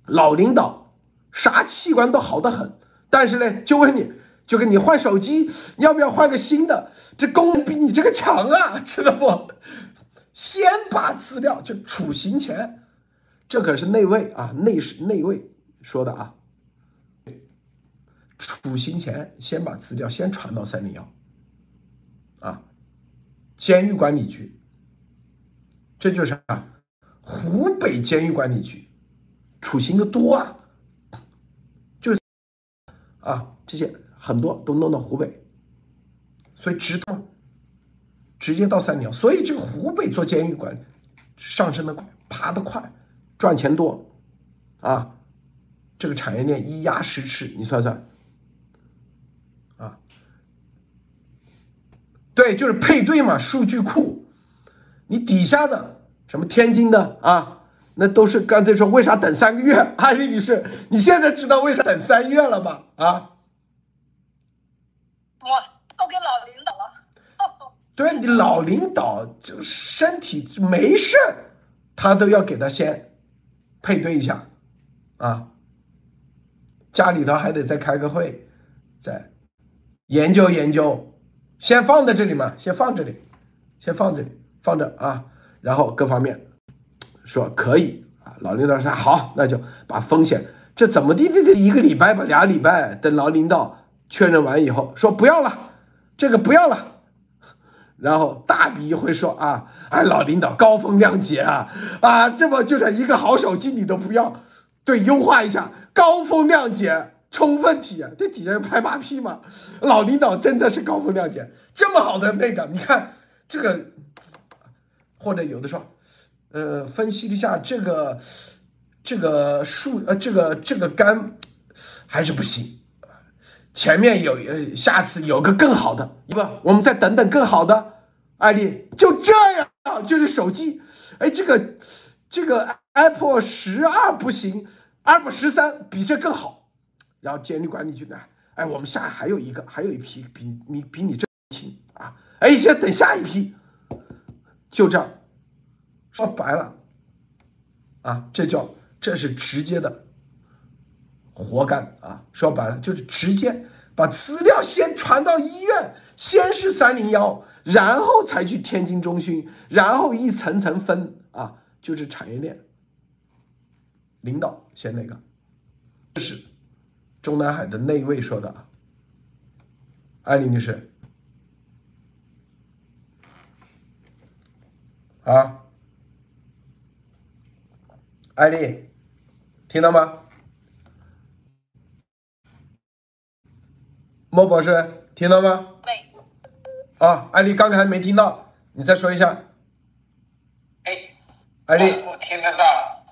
A: 老领导啥器官都好的很，但是呢，就问你，就跟你换手机，要不要换个新的？这功能比你这个强啊，[LAUGHS] 知道不？先把资料就处刑前，这可是内卫啊，内是内卫说的啊。处刑前先把资料先传到三零幺，啊，监狱管理局，这就是啊，湖北监狱管理局。处刑的多啊，就是啊，这些很多都弄到湖北，所以直通直接到三条，所以这个湖北做监狱管上升的快，爬得快，赚钱多啊，这个产业链一压十尺，你算算啊，对，就是配对嘛，数据库，你底下的什么天津的啊。那都是刚才说为啥等三个月？[LAUGHS] 安丽女士，你现在知道为啥等三月了吗？啊？
C: 我都给老领导了。
A: 对你老领导就身体没事他都要给他先配对一下啊，家里头还得再开个会，再研究研究，先放在这里嘛，先放这里，先放这里放着啊，然后各方面说可以啊，老领导说好，那就把风险这怎么地的得一个礼拜吧，俩礼拜，等老领导确认完以后说不要了，这个不要了。然后大笔一会说啊，哎，老领导高风亮节啊，啊，这么就这一个好手机你都不要，对，优化一下，高风亮节，充分体验，这底下拍马屁嘛，老领导真的是高风亮节，这么好的那个，你看这个，或者有的说，呃，分析一下这个这个数，呃，这个这个肝还是不行。前面有呃，下次有个更好的，不，我们再等等更好的。案例，就这样，就是手机，哎，这个这个 Apple 十二不行，Apple 十三比这更好，然后监理管理局呢，哎，我们下还有一个，还有一批比你比你这轻啊，哎，先等下一批，就这样，说白了，啊，这叫这是直接的。活干啊！说白了就是直接把资料先传到医院，先是三零幺，然后才去天津中心，然后一层层分啊，就是产业链。领导先那个，这是中南海的那位说的啊，艾丽女士啊，艾丽，听到吗？莫博士，听到吗？
C: 喂。
A: 啊，艾丽刚才没听到，你再说一下。
B: 哎，
A: 艾丽，
B: 我听得到。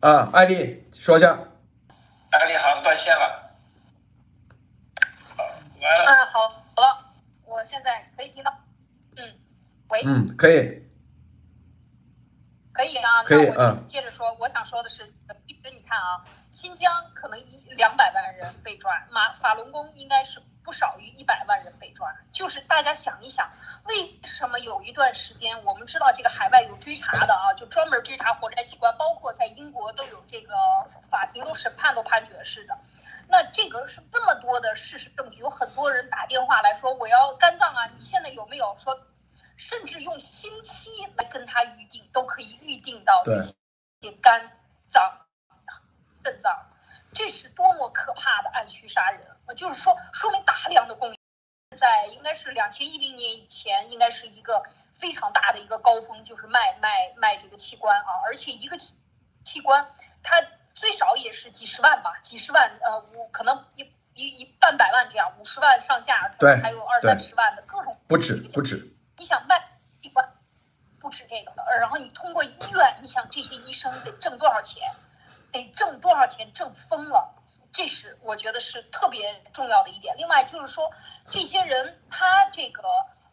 A: 啊，艾丽，说一下。
B: 艾丽好像断线了。完了。
C: 嗯，好了，我现在可以听到。嗯，喂。
A: 嗯，可以。
C: 可以啊，那我就接着说，我想说的是，一直你看啊。新疆可能一两百万人被抓，马法轮功应该是不少于一百万人被抓。就是大家想一想，为什么有一段时间我们知道这个海外有追查的啊，就专门追查活摘器官，包括在英国都有这个法庭都审判都判决式的。那这个是这么多的事实证据，有很多人打电话来说我要肝脏啊，你现在有没有说，甚至用星期来跟他预定都可以预定到这些肝脏。肾脏，这是多么可怕的暗区杀人啊！就是说，说明大量的供应，在应该是两千一零年以前，应该是一个非常大的一个高峰，就是卖卖卖这个器官啊！而且一个器器官，它最少也是几十万吧，几十万，呃，五可能一一一半百万这样，五十万上下，可能还有二三十万的各种
A: 不止不止。
C: 你想卖器官，不止这个的，然后你通过医院，你想这些医生得挣多少钱？得挣多少钱？挣疯了，这是我觉得是特别重要的一点。另外就是说，这些人他这个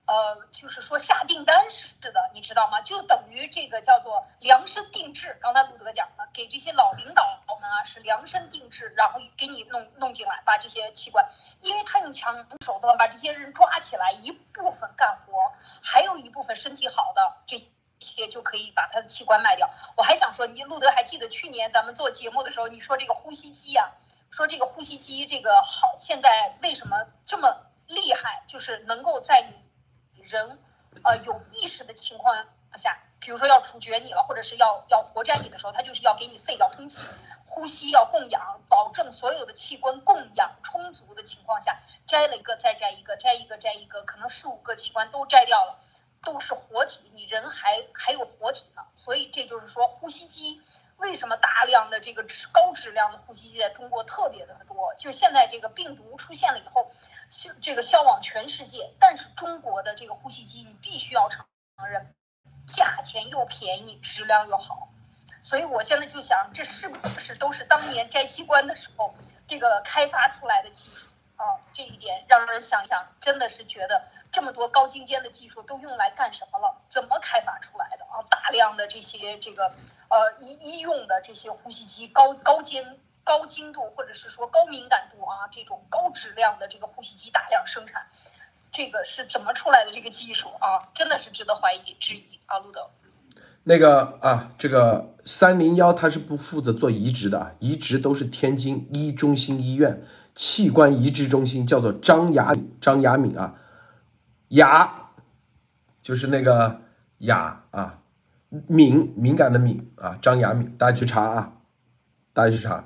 C: 呃，就是说下订单似的，你知道吗？就等于这个叫做量身定制。刚才鲁德讲了，给这些老领导们啊是量身定制，然后给你弄弄进来，把这些器官，因为他用强手段把这些人抓起来，一部分干活，还有一部分身体好的这。些就可以把他的器官卖掉。我还想说，你路德还记得去年咱们做节目的时候，你说这个呼吸机呀，说这个呼吸机这个好，现在为什么这么厉害？就是能够在你人呃有意识的情况下，比如说要处决你了，或者是要要活摘你的时候，他就是要给你肺要通气，呼吸要供氧，保证所有的器官供氧充足的情况下，摘了一个再摘一个，摘一个摘一个，可能四五个器官都摘掉了。都是活体，你人还还有活体呢，所以这就是说，呼吸机为什么大量的这个质高质量的呼吸机在中国特别的多？就现在这个病毒出现了以后，消这个销往全世界，但是中国的这个呼吸机你必须要承认，价钱又便宜，质量又好，所以我现在就想，这是不是都是当年摘器官的时候这个开发出来的技术啊？这一点让人想想，真的是觉得。这么多高精尖的技术都用来干什么了？怎么开发出来的啊？大量的这些这个呃医医用的这些呼吸机，高高尖高精度或者是说高敏感度啊，这种高质量的这个呼吸机大量生产，这个是怎么出来的这个技术啊？真的是值得怀疑质疑啊，路德。
A: 那个啊，这个三零幺它是不负责做移植的，移植都是天津一中心医院器官移植中心，叫做张雅张雅敏啊，雅就是那个雅啊，敏敏感的敏啊，张雅敏，大家去查啊，大家去查，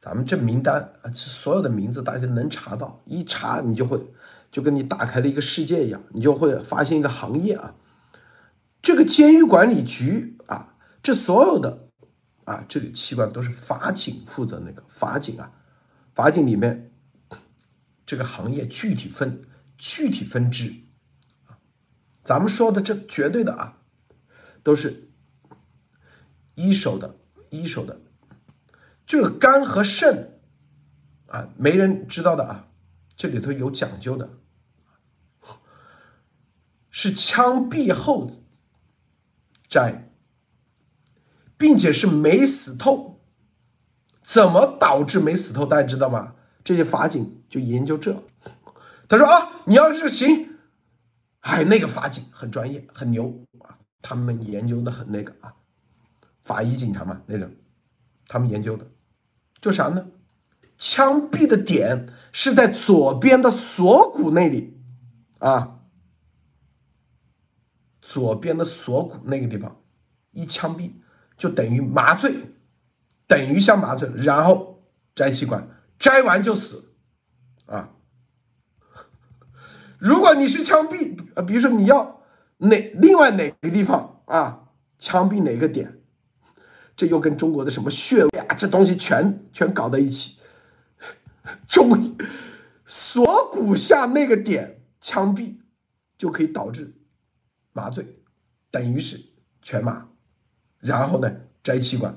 A: 咱们这名单啊，所有的名字大家能查到，一查你就会就跟你打开了一个世界一样，你就会发现一个行业啊。这个监狱管理局啊，这所有的啊，这里器官都是法警负责那个法警啊，法警里面这个行业具体分具体分支，咱们说的这绝对的啊，都是一手的一手的，这个肝和肾啊，没人知道的啊，这里头有讲究的，是枪毙后。摘，并且是没死透，怎么导致没死透？大家知道吗？这些法警就研究这。他说啊，你要是行，哎，那个法警很专业，很牛啊，他们研究的很那个啊，法医警察嘛那种，他们研究的，就啥呢？枪毙的点是在左边的锁骨那里啊。左边的锁骨那个地方，一枪毙就等于麻醉，等于像麻醉，然后摘器官，摘完就死，啊！如果你是枪毙，呃，比如说你要哪另外哪个地方啊，枪毙哪个点，这又跟中国的什么穴位啊，这东西全全搞到一起，中锁骨下那个点枪毙就可以导致。麻醉等于是全麻，然后呢摘器官。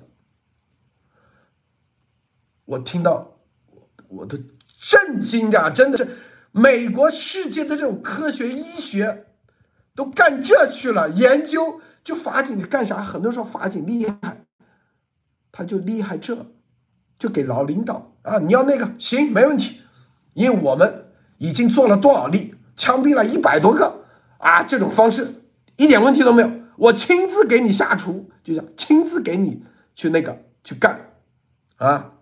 A: 我听到我都震惊着，真的是美国世界的这种科学医学都干这去了，研究就法警干啥？很多时候法警厉害，他就厉害这，就给老领导啊，你要那个行没问题，因为我们已经做了多少例，枪毙了一百多个啊，这种方式。一点问题都没有，我亲自给你下厨，就像亲自给你去那个去干，啊，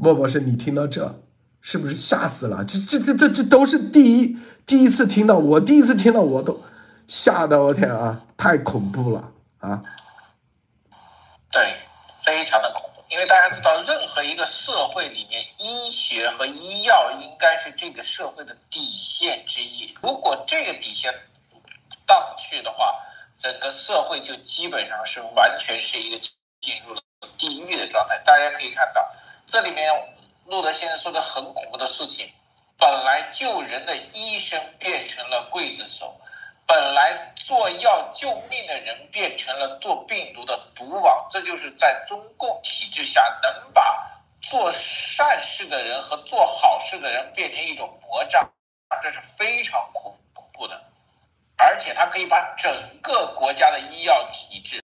A: 莫博士，你听到这是不是吓死了？这这这这这都是第一第一次听到，我第一次听到我都吓得我天啊，太恐怖了啊！
B: 对，非常的恐怖。因为大家知道，任何一个社会里面，医学和医药应该是这个社会的底线之一。如果这个底线荡去的话，整个社会就基本上是完全是一个进入了地狱的状态。大家可以看到，这里面路德先生说的很恐怖的事情：本来救人的医生变成了刽子手。本来做药救命的人变成了做病毒的毒王，这就是在中共体制下能把做善事的人和做好事的人变成一种魔障，这是非常恐怖的。而且它可以把整个国家的医药体制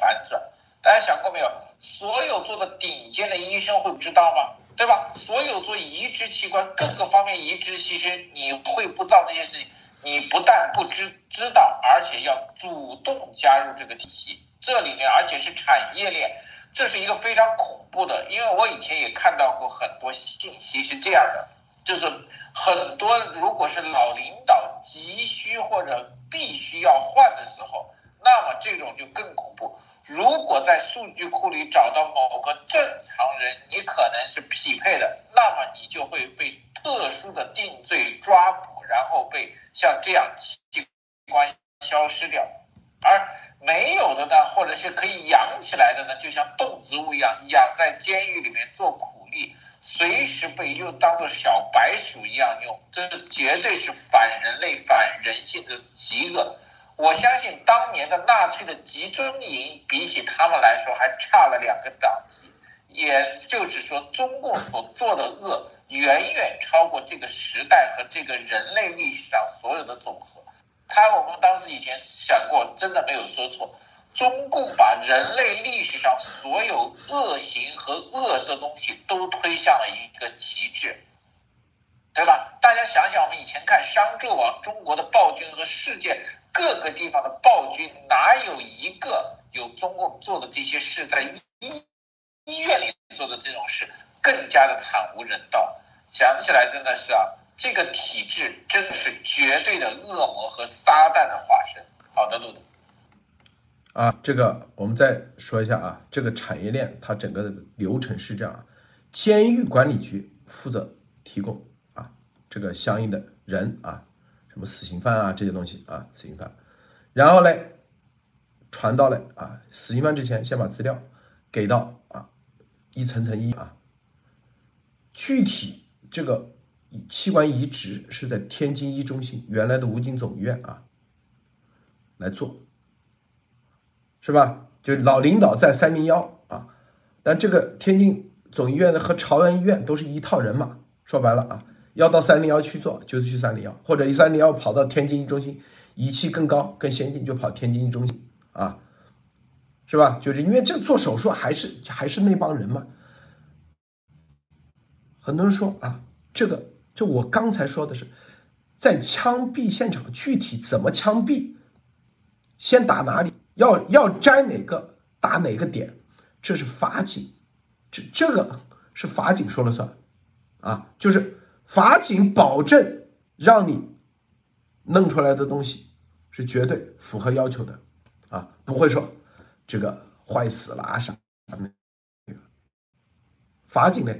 B: 反转。大家想过没有？所有做的顶尖的医生会不知道吗？对吧？所有做移植器官各个方面移植其实，你会不知道这些事情？你不但不知知道，而且要主动加入这个体系，这里面而且是产业链，这是一个非常恐怖的。因为我以前也看到过很多信息是这样的，就是很多如果是老领导急需或者必须要换的时候，那么这种就更恐怖。如果在数据库里找到某个正常人，你可能是匹配的，那么你就会被特殊的定罪抓捕，然后被。像这样器官消失掉，而没有的呢，或者是可以养起来的呢，就像动植物一样，养在监狱里面做苦力，随时被又当做小白鼠一样用，这是绝对是反人类、反人性的极恶。我相信当年的纳粹的集中营，比起他们来说还差了两个档级，也就是说，中共所做的恶。远远超过这个时代和这个人类历史上所有的总和。他我们当时以前想过，真的没有说错。中共把人类历史上所有恶行和恶的东西都推向了一个极致，对吧？大家想想，我们以前看商纣王中国的暴君和世界各个地方的暴君，哪有一个有中共做的这些事，在医医院里做的这种事更加的惨无人道？想起来真的是啊，这个体制真的是绝对的恶魔和撒旦的化身。好的，路德。
A: 啊，这个我们再说一下啊，这个产业链它整个的流程是这样：监狱管理局负责提供啊这个相应的人啊，什么死刑犯啊这些东西啊，死刑犯，然后嘞传到了啊死刑犯之前，先把资料给到啊一层层一啊，具体这个器官移植是在天津一中心原来的武警总医院啊来做。是吧？就老领导在三零幺啊，但这个天津总医院和朝阳医院都是一套人马。说白了啊，要到三零幺去做，就是去三零幺，或者一三零幺跑到天津一中心，仪器更高更先进，就跑天津一中心啊，是吧？就是因为这做手术还是还是那帮人嘛。很多人说啊，这个就我刚才说的是，在枪毙现场具体怎么枪毙，先打哪里？要要摘哪个打哪个点，这是法警，这这个是法警说了算，啊，就是法警保证让你弄出来的东西是绝对符合要求的，啊，不会说这个坏死了啊啥那个，法警呢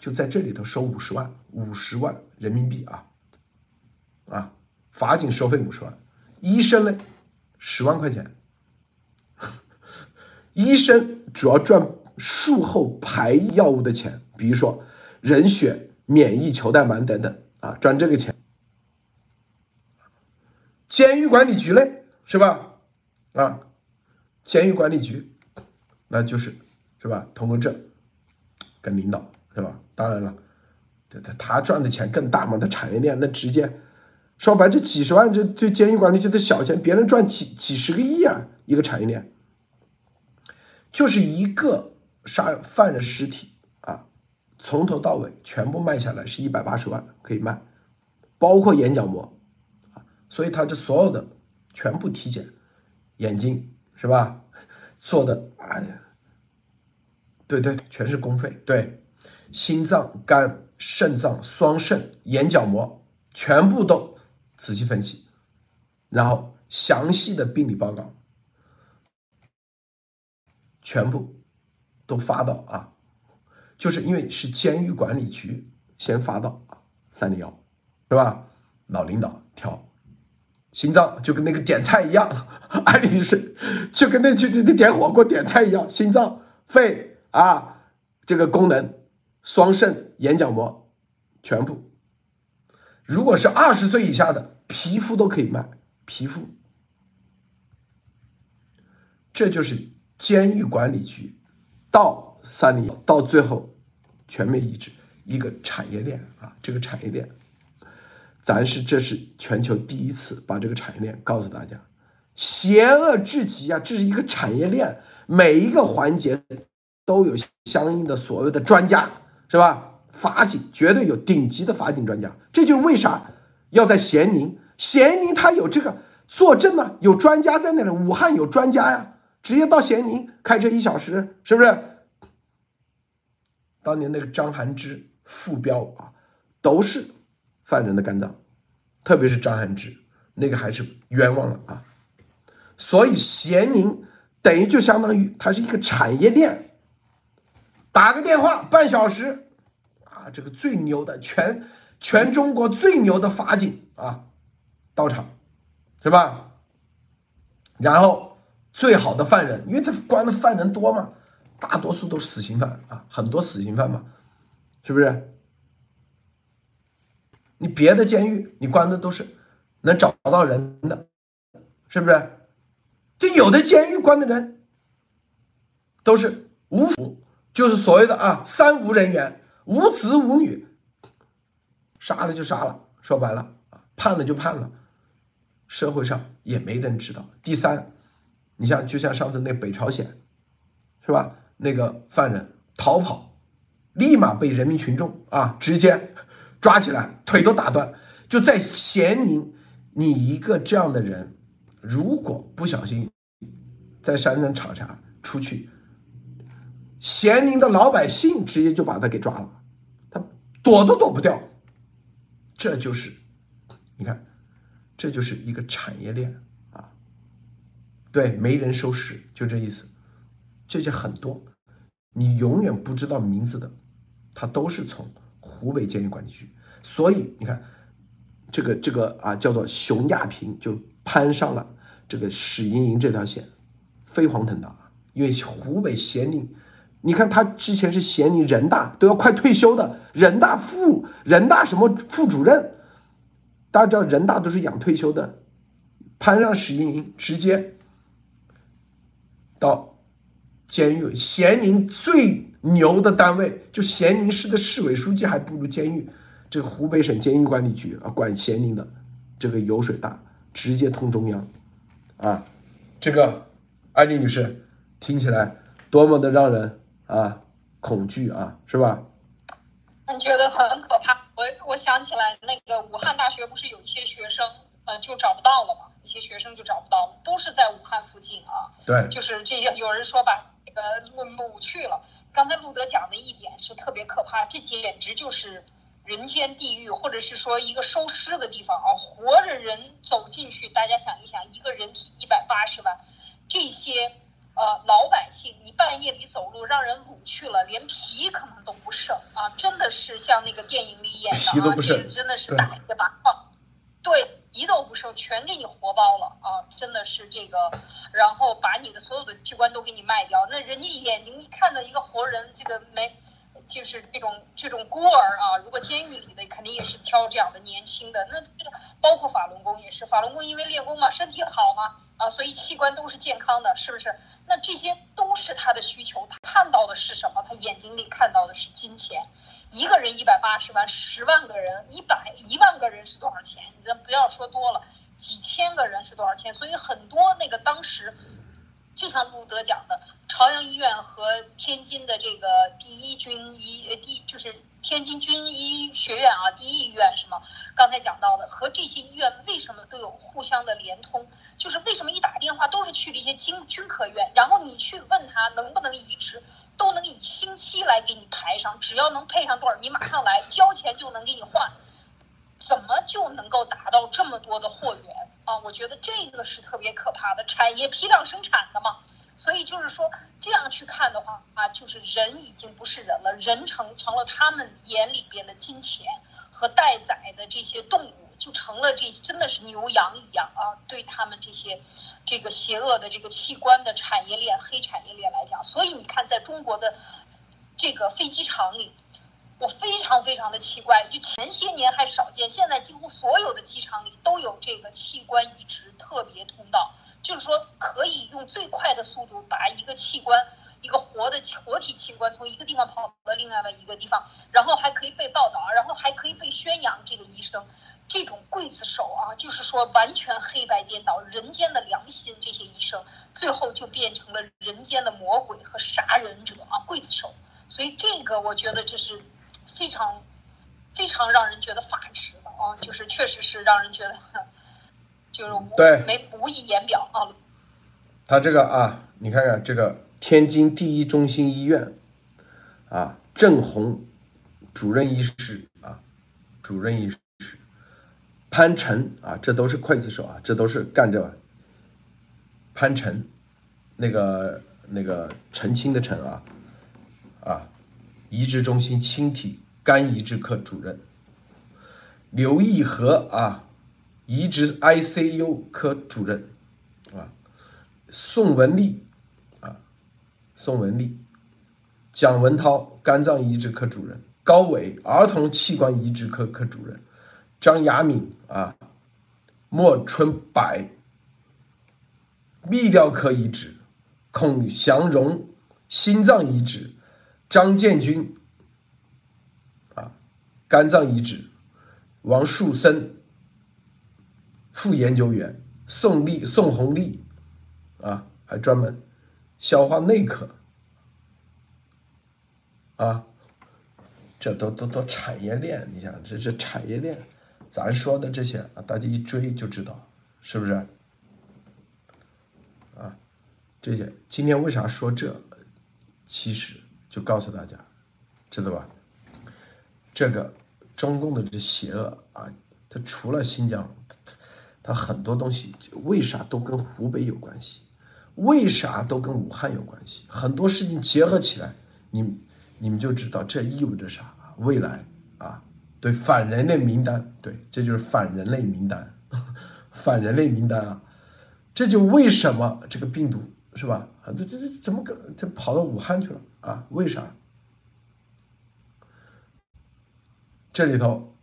A: 就在这里头收五十万五十万人民币啊，啊，法警收费五十万，医生呢十万块钱。[LAUGHS] 医生主要赚术后排异药物的钱，比如说人血、免疫球蛋白等等啊，赚这个钱。监狱管理局嘞，是吧？啊，监狱管理局，那就是是吧？通过这跟领导是吧？当然了，他他他赚的钱更大嘛，他产业链那直接说白，这几十万这对监狱管理局的小钱，别人赚几几十个亿啊，一个产业链。就是一个杀犯人尸体，从头到尾全部卖下来是一百八十万可以卖，包括眼角膜，所以他这所有的全部体检，眼睛是吧？做的哎呀，对对，全是公费。对，心脏、肝、肾脏、双肾、眼角膜全部都仔细分析，然后详细的病理报告。全部都发到啊，就是因为是监狱管理局先发到三零幺，是吧？老领导挑心脏就跟那个点菜一样，安利是就跟那去那点火锅点菜一样，心脏、肺啊这个功能、双肾、眼角膜全部。如果是二十岁以下的皮肤都可以卖，皮肤，这就是。监狱管理局到三零幺，到最后全面抑制，一个产业链啊，这个产业链，咱是这是全球第一次把这个产业链告诉大家，邪恶至极啊！这是一个产业链，每一个环节都有相应的所谓的专家，是吧？法警绝对有顶级的法警专家，这就是为啥要在咸宁，咸宁他有这个坐镇呢，有专家在那里，武汉有专家呀。直接到咸宁开车一小时，是不是？当年那个张涵之副标啊，都是犯人的肝脏，特别是张涵之那个还是冤枉了啊！所以咸宁等于就相当于它是一个产业链，打个电话半小时啊，这个最牛的全全中国最牛的法警啊到场，是吧？然后。最好的犯人，因为他关的犯人多嘛，大多数都是死刑犯啊，很多死刑犯嘛，是不是？你别的监狱你关的都是能找到人的，是不是？就有的监狱关的人都是无父，就是所谓的啊三无人员，无子无女，杀了就杀了，说白了啊，判了就判了，社会上也没人知道。第三。你像就像上次那北朝鲜，是吧？那个犯人逃跑，立马被人民群众啊直接抓起来，腿都打断。就在咸宁，你一个这样的人，如果不小心在山上吵架出去，咸宁的老百姓直接就把他给抓了，他躲都躲不掉。这就是你看，这就是一个产业链啊。对，没人收拾，就这意思。这些很多，你永远不知道名字的，他都是从湖北监狱管理局。所以你看，这个这个啊，叫做熊亚平就攀上了这个史莹莹这条线，飞黄腾达。因为湖北咸宁，你看他之前是咸宁人大都要快退休的人大副人大什么副主任，大家知道人大都是养退休的，攀上史莹莹直接。到监狱，咸宁最牛的单位，就咸宁市的市委书记还不如监狱。这个湖北省监狱管理局啊，管咸宁的这个油水大，直接通中央啊。这个艾丽女士听起来多么的让人啊恐惧啊，是吧？
C: 你觉得很可怕。我我想起来，那个武汉大学不是有一些学生，呃，就找不到了吗？一些学生就找不到了，都是在武汉附近啊。
A: 对，
C: 就是这些。有人说把这个路掳去了。刚才路德讲的一点是特别可怕，这简直就是人间地狱，或者是说一个收尸的地方啊！活着人走进去，大家想一想，一个人体一百八十万，这些呃老百姓，你半夜里走路让人掳去了，连皮可能都不剩啊！真的是像那个电影里演的啊，这真的是大卸八块。对。一都不剩，全给你活包了啊！真的是这个，然后把你的所有的器官都给你卖掉。那人家眼睛一看到一个活人，这个没，就是这种这种孤儿啊。如果监狱里的肯定也是挑这样的年轻的，那这个包括法轮功也是，法轮功因为练功嘛，身体好嘛啊，所以器官都是健康的，是不是？那这些都是他的需求，他看到的是什么？他眼睛里看到的是金钱。一个人一百八十万，十万个人一百一万个人是多少钱？你这不要说多了，几千个人是多少钱？所以很多那个当时，就像路德讲的，朝阳医院和天津的这个第一军医呃第就是天津军医学院啊，第一医院什么？刚才讲到的和这些医院为什么都有互相的连通？就是为什么一打电话都是去这些军军科院，然后你去问他能不能移植？都能以星期来给你排上，只要能配上多少，你马上来交钱就能给你换，怎么就能够达到这么多的货源啊？我觉得这个是特别可怕的，产业批量生产的嘛。所以就是说这样去看的话啊，就是人已经不是人了，人成成了他们眼里边的金钱和待宰的这些动物。就成了这真的是牛羊一样啊！对他们这些这个邪恶的这个器官的产业链、黑产业链来讲，所以你看，在中国的这个飞机场里，我非常非常的奇怪，就前些年还少见，现在几乎所有的机场里都有这个器官移植特别通道，就是说可以用最快的速度把一个器官、一个活的活体器官从一个地方跑到另外的一个地方，然后还可以被报道，然后还可以被宣扬。这个医生。这种刽子手啊，就是说完全黑白颠倒，人间的良心，这些医生最后就变成了人间的魔鬼和杀人者啊，刽子手。所以这个我觉得这是非常非常让人觉得发指的啊，就是确实是让人觉得 [LAUGHS] 就是
A: 对
C: 没无以言表啊。
A: 他这个啊，你看看这个天津第一中心医院啊，郑红主任医师啊，主任医师。潘晨啊，这都是刽子手啊，这都是干着潘晨，那个那个澄清的澄啊，啊，移植中心亲体肝移植科主任刘义和啊，移植 ICU 科主任啊，宋文丽啊，宋文丽，蒋文涛肝脏移植科主任，高伟儿童器官移植科科主任。张雅敏啊，莫春柏泌尿科移植，孔祥荣心脏移植，张建军啊肝脏移植，王树森副研究员，宋丽宋红丽啊还专门消化内科啊，这都都都产业链，你想这这产业链，咱说的这些啊，大家一追就知道，是不是？啊，这些今天为啥说这？其实就告诉大家，知道吧？这个中共的这邪恶啊，它除了新疆，它它很多东西为啥都跟湖北有关系？为啥都跟武汉有关系？很多事情结合起来，你你们就知道这意味着啥？未来，对反人类名单，对，这就是反人类名单，[LAUGHS] 反人类名单啊！这就为什么这个病毒是吧？啊，这这这怎么个这跑到武汉去了啊？为啥？这里头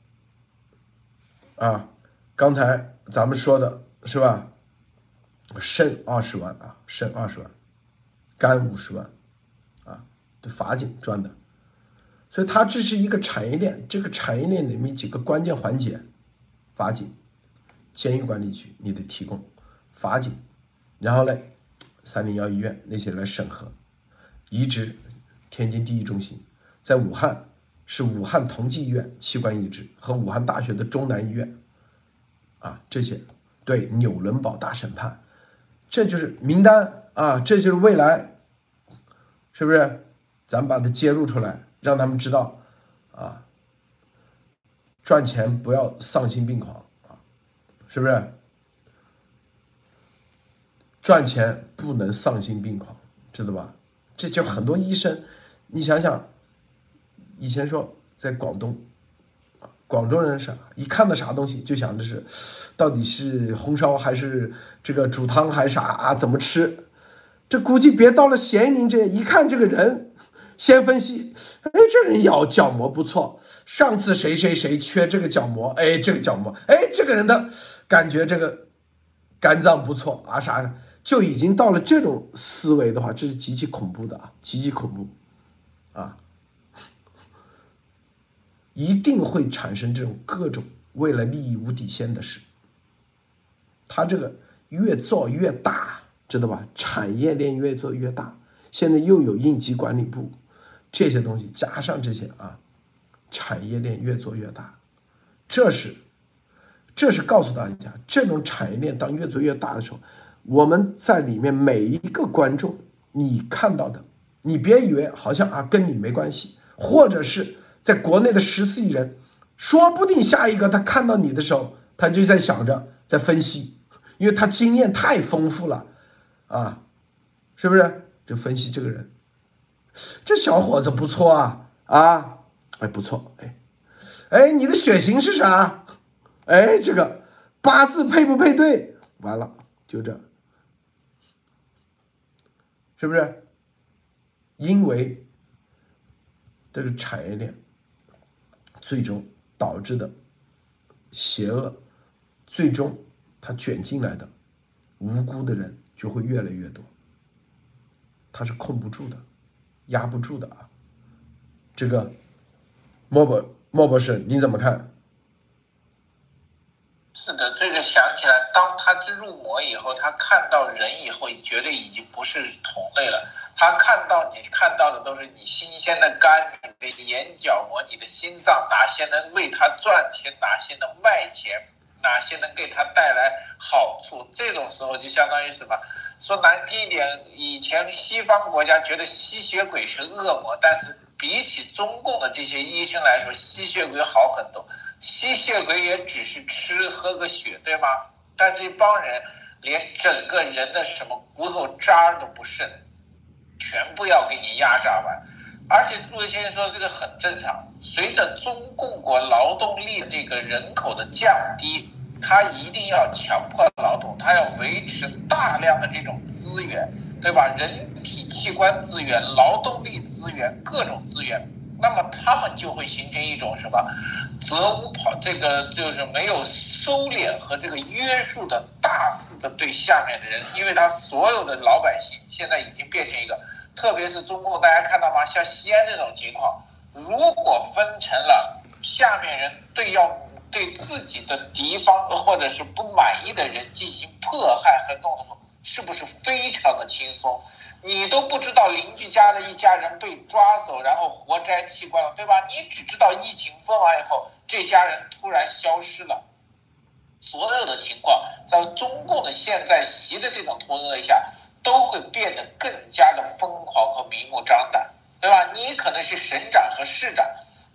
A: 啊，刚才咱们说的是吧？肾二十万啊，肾二十万，肝五十万，啊，这法警赚的，所以它这是一个产业链，这个产业链里面几个关键环节，法警、监狱管理局你得提供法警，然后嘞，三零幺医院那些来审核，移植，天津第一中心在武汉是武汉同济医院器官移植和武汉大学的中南医院，啊，这些对纽伦堡大审判。这就是名单啊，这就是未来，是不是？咱把它揭露出来，让他们知道，啊，赚钱不要丧心病狂啊，是不是？赚钱不能丧心病狂，知道吧？这就很多医生，你想想，以前说在广东。广州人啥？一看到啥东西就想着是，到底是红烧还是这个煮汤还是啥啊？怎么吃？这估计别到了咸宁这，一看这个人，先分析，哎，这人咬角膜不错，上次谁谁谁缺这个角膜，哎，这个角膜，哎，这个人的感觉这个肝脏不错啊啥的，就已经到了这种思维的话，这是极其恐怖的啊，极其恐怖，啊。一定会产生这种各种为了利益无底线的事。他这个越做越大，知道吧？产业链越做越大，现在又有应急管理部，这些东西加上这些啊，产业链越做越大。这是，这是告诉大家，这种产业链当越做越大的时候，我们在里面每一个观众，你看到的，你别以为好像啊跟你没关系，或者是。在国内的十四亿人，说不定下一个他看到你的时候，他就在想着在分析，因为他经验太丰富了，啊，是不是？就分析这个人，这小伙子不错啊，啊，哎不错，哎，哎你的血型是啥？哎这个八字配不配对？完了就这，是不是？因为这个产业链。最终导致的邪恶，最终他卷进来的无辜的人就会越来越多，他是控不住的，压不住的啊！这个莫博莫博士你怎么看？
B: 是的，这个想起来，当他入魔以后，他看到人以后，绝对已经不是同类了。他看到你看到的都是你新鲜的肝、你的眼角膜、你的心脏，哪些能为他赚钱，哪些能卖钱，哪些能给他带来好处。这种时候就相当于什么？说难听一点，以前西方国家觉得吸血鬼是恶魔，但是比起中共的这些医生来说，吸血鬼好很多。吸血鬼也只是吃喝个血，对吗？但这帮人连整个人的什么骨头渣都不剩。全部要给你压榨完，而且朱德先生说这个很正常。随着中共国劳动力这个人口的降低，他一定要强迫劳动，他要维持大量的这种资源，对吧？人体器官资源、劳动力资源、各种资源，那么他们就会形成一种什么责无跑，这个就是没有收敛和这个约束的大肆的对下面的人，因为他所有的老百姓现在已经变成一个。特别是中共，大家看到吗？像西安这种情况，如果分成了下面人对要对自己的敌方或者是不满意的人进行迫害和动的时候，是不是非常的轻松？你都不知道邻居家的一家人被抓走，然后活摘器官了，对吧？你只知道疫情封完以后，这家人突然消失了。所有的情况在中共的现在习的这种统治下，都会变得更加的疯狂和明目张胆，对吧？你可能是省长和市长，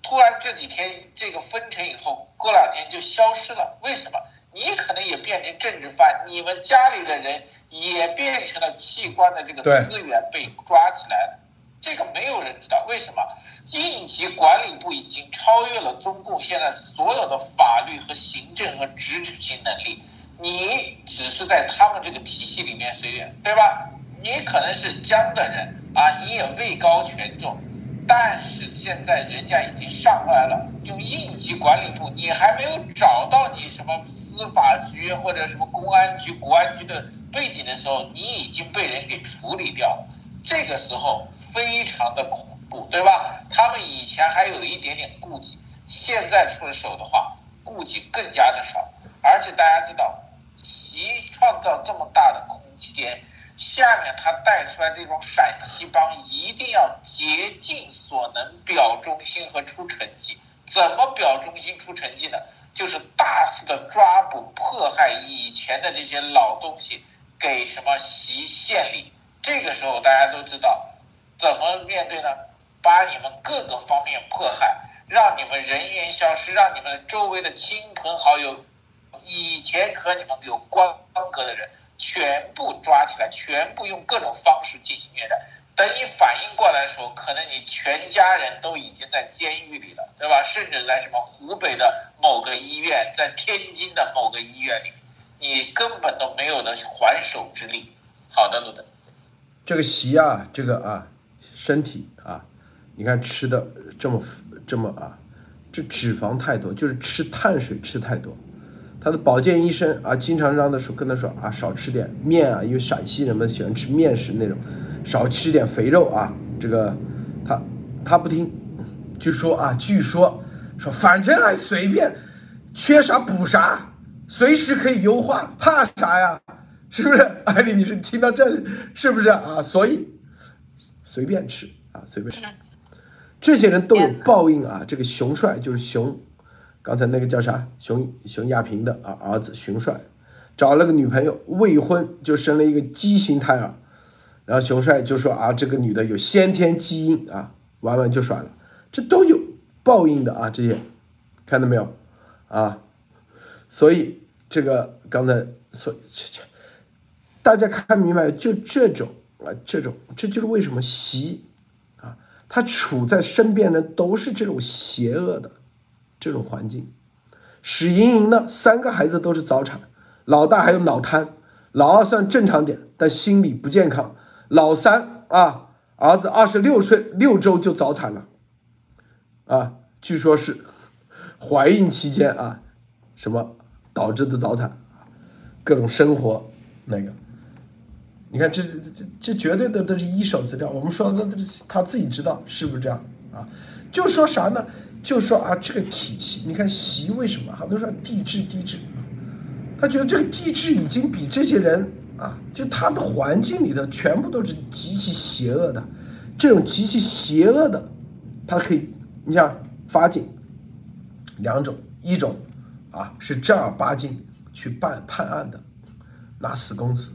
B: 突然这几天这个分成以后，过两天就消失了，为什么？你可能也变成政治犯，你们家里的人。也变成了器官的这个资源被抓起来了，这个没有人知道为什么。应急管理部已经超越了中共现在所有的法律和行政和执行能力，你只是在他们这个体系里面随便，对吧？你可能是江的人啊，你也位高权重，但是现在人家已经上来了，用应急管理部，你还没有找到你什么司法局或者什么公安局、国安局的。背景的时候，你已经被人给处理掉了，这个时候非常的恐怖，对吧？他们以前还有一点点顾忌，现在出了手的话，顾忌更加的少。而且大家知道，习创造这么大的空间，下面他带出来这种陕西帮，一定要竭尽所能表忠心和出成绩。怎么表忠心出成绩呢？就是大肆的抓捕迫害以前的这些老东西。给什么习县里？这个时候大家都知道怎么面对呢？把你们各个方面迫害，让你们人员消失，让你们周围的亲朋好友，以前和你们有关隔的人，全部抓起来，全部用各种方式进行虐待。等你反应过来的时候，可能你全家人都已经在监狱里了，对吧？甚至在什么湖北的某个医院，在天津的某个医院里。你根本都没有的还手之力。好的，路德，
A: 这个席啊，这个啊，身体啊，你看吃的这么这么啊，这脂肪太多，就是吃碳水吃太多。他的保健医生啊，经常让他说跟他说啊，少吃点面啊，因为陕西人们喜欢吃面食那种，少吃点肥肉啊。这个他他不听，据说啊，据说说反正还随便，缺啥补啥。随时可以优化，怕啥呀？是不是？艾丽女士听到这，是不是啊？所以随便吃啊，随便吃。这些人都有报应啊！这个熊帅就是熊，刚才那个叫啥？熊熊亚平的啊儿子熊帅，找了个女朋友，未婚就生了一个畸形胎儿，然后熊帅就说啊，这个女的有先天基因啊，玩完就甩了。这都有报应的啊！这些看到没有啊？所以这个刚才所，大家看明白，就这种啊，这种，这就是为什么习啊，他处在身边的都是这种邪恶的这种环境。史莹莹呢，三个孩子都是早产，老大还有脑瘫，老二算正常点，但心理不健康。老三啊，儿子二十六岁六周就早产了，啊，据说是怀孕期间啊。什么导致的早产？各种生活那个，你看这这这这绝对的都是一手资料。我们说的他自己知道是不是这样啊？就说啥呢？就说啊，这个体系，你看习为什么很多说帝制帝制，他觉得这个帝制已经比这些人啊，就他的环境里的全部都是极其邪恶的，这种极其邪恶的，他可以，你像法警两种，一种。啊，是正儿八经去办判案的，拿死工资，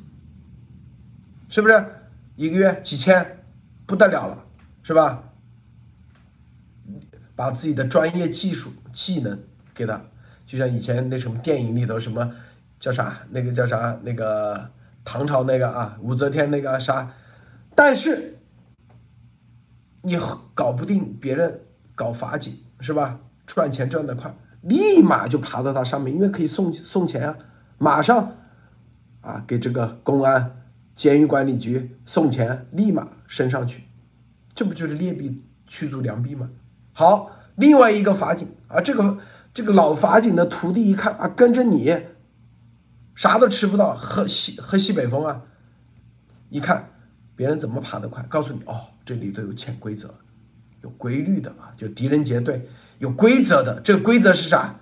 A: 是不是？一个月几千，不得了了，是吧？把自己的专业技术技能给他，就像以前那什么电影里头什么叫啥，那个叫啥，那个唐朝那个啊，武则天那个啥，但是你搞不定别人搞法警，是吧？赚钱赚得快。立马就爬到他上面，因为可以送送钱啊，马上啊给这个公安、监狱管理局送钱，立马升上去，这不就是劣币驱逐良币吗？好，另外一个法警啊，这个这个老法警的徒弟一看啊，跟着你啥都吃不到，喝西喝西北风啊，一看别人怎么爬得快，告诉你哦，这里都有潜规则，有规律的啊，就狄仁杰对。有规则的，这个规则是啥？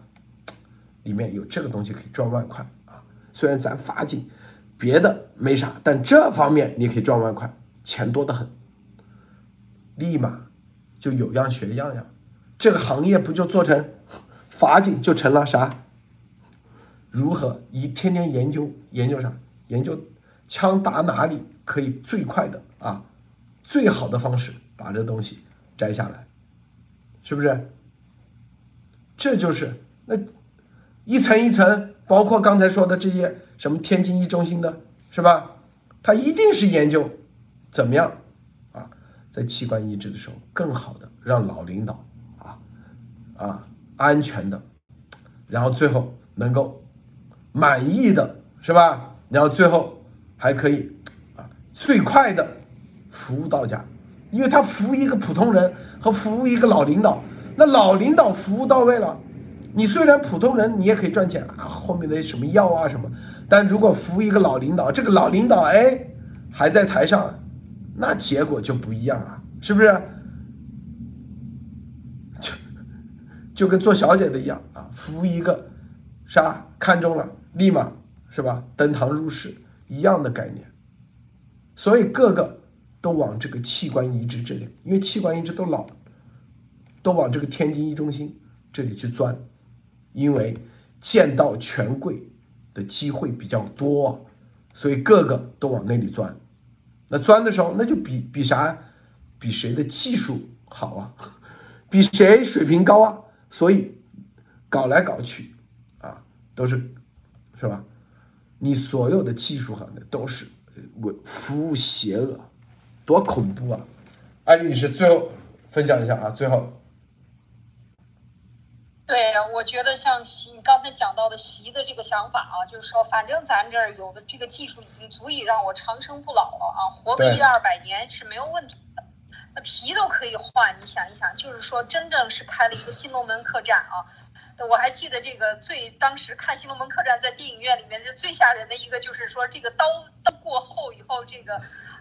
A: 里面有这个东西可以赚外快啊！虽然咱法警别的没啥，但这方面你可以赚万块，钱多得很，立马就有样学样呀，这个行业不就做成法警就成了啥？如何一天天研究研究啥？研究枪打哪里可以最快的啊，最好的方式把这东西摘下来，是不是？这就是那一层一层，包括刚才说的这些什么天津一中心的，是吧？他一定是研究怎么样，在器官移植的时候更好的让老领导啊啊安全的，然后最后能够满意的是吧？然后最后还可以啊最快的服务到家，因为他服务一个普通人和服务一个老领导。那老领导服务到位了，你虽然普通人，你也可以赚钱啊，后面的什么药啊什么，但如果服务一个老领导，这个老领导哎还在台上，那结果就不一样啊，是不是？就就跟做小姐的一样啊，服务一个啥看中了，立马是吧？登堂入室一样的概念，所以个个都往这个器官移植这里，因为器官移植都老。都往这个天津一中心这里去钻，因为见到权贵的机会比较多，所以个个都往那里钻。那钻的时候，那就比比啥？比谁的技术好啊？比谁水平高啊？所以搞来搞去啊，都是是吧？你所有的技术行业都是为服务邪恶，多恐怖啊！艾丽女士，最后分享一下啊，最后。
C: 对，我觉得像习你刚才讲到的习的这个想法啊，就是说，反正咱这儿有的这个技术已经足以让我长生不老了啊，活个一二百年是没有问题的。那皮都可以换，你想一想，就是说，真正是开了一个新龙门客栈啊。我还记得这个最当时看新龙门客栈在电影院里面是最吓人的一个，就是说这个刀刀过后以后，这个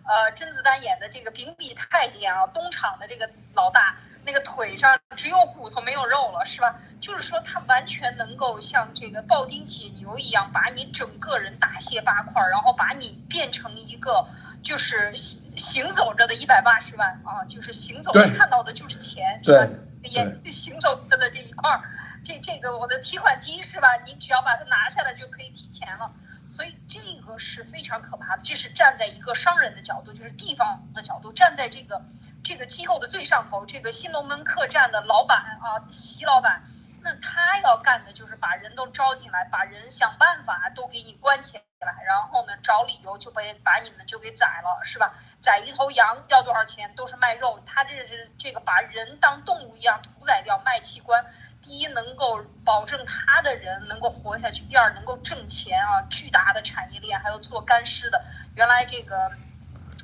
C: 呃甄子丹演的这个秉笔太监啊，东厂的这个老大。那个腿上只有骨头没有肉了，是吧？就是说，他完全能够像这个庖丁解牛一样，把你整个人大卸八块，然后把你变成一个就是行行走着的一百八十万啊，就是行走看到的就是钱，是吧？眼 [LAUGHS] 行走着的这一块儿，这这个我的提款机是吧？你只要把它拿下来就可以提钱了，所以这个是非常可怕的。这是站在一个商人的角度，就是地方的角度，站在这个。这个机构的最上头，这个新龙门客栈的老板啊，席老板，那他要干的就是把人都招进来，把人想办法都给你关起来，然后呢找理由就被把你们就给宰了，是吧？宰一头羊要多少钱？都是卖肉，他这是这个把人当动物一样屠宰掉卖器官。第一能够保证他的人能够活下去，第二能够挣钱啊，巨大的产业链，还有做干尸的，原来这个。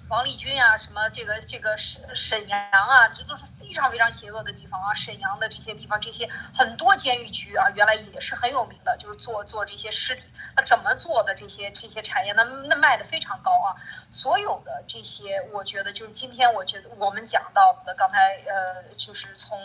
C: 王立军啊，什么这个这个沈沈阳啊，这都是非常非常邪恶的地方啊。沈阳的这些地方，这些很多监狱局啊，原来也是很有名的，就是做做这些尸体。那怎么做的这些这些产业，那那卖的非常高啊。所有的这些，我觉得就是今天我觉得我们讲到的，刚才呃，就是从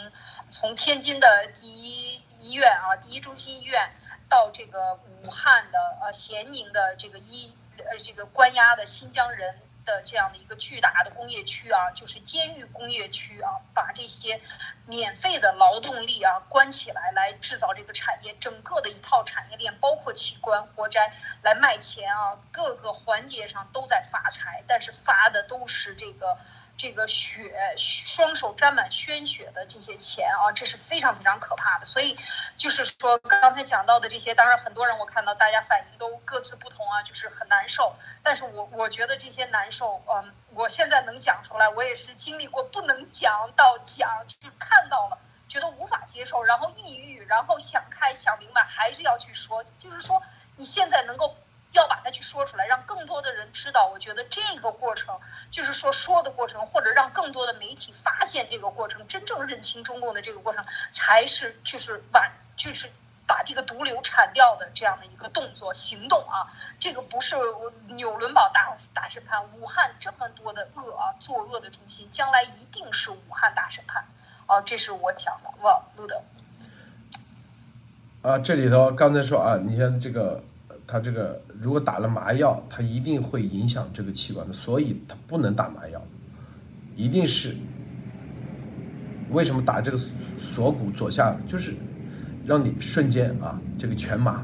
C: 从天津的第一医院啊，第一中心医院，到这个武汉的呃咸宁的这个医呃这个关押的新疆人。的这样的一个巨大的工业区啊，就是监狱工业区啊，把这些免费的劳动力啊关起来，来制造这个产业，整个的一套产业链，包括器官活摘来卖钱啊，各个环节上都在发财，但是发的都是这个。这个血，双手沾满鲜血的这些钱啊，这是非常非常可怕的。所以，就是说刚才讲到的这些，当然很多人我看到大家反应都各自不同啊，就是很难受。但是我我觉得这些难受，嗯，我现在能讲出来，我也是经历过不能讲到讲，就是看到了，觉得无法接受，然后抑郁，然后想开想明白，还是要去说。就是说你现在能够。要把它去说出来，让更多的人知道。我觉得这个过程，就是说说的过程，或者让更多的媒体发现这个过程，真正认清中共的这个过程，才是就是挽，就是把这个毒瘤铲掉的这样的一个动作行动啊。这个不是纽伦堡大大审判，武汉这么多的恶啊，作恶的中心，将来一定是武汉大审判。啊，这是我讲的。哇，路德。
A: 啊，这里头刚才说啊，你看这个。它这个如果打了麻药，它一定会影响这个器官的，所以它不能打麻药，一定是为什么打这个锁骨左下，就是让你瞬间啊，这个全麻，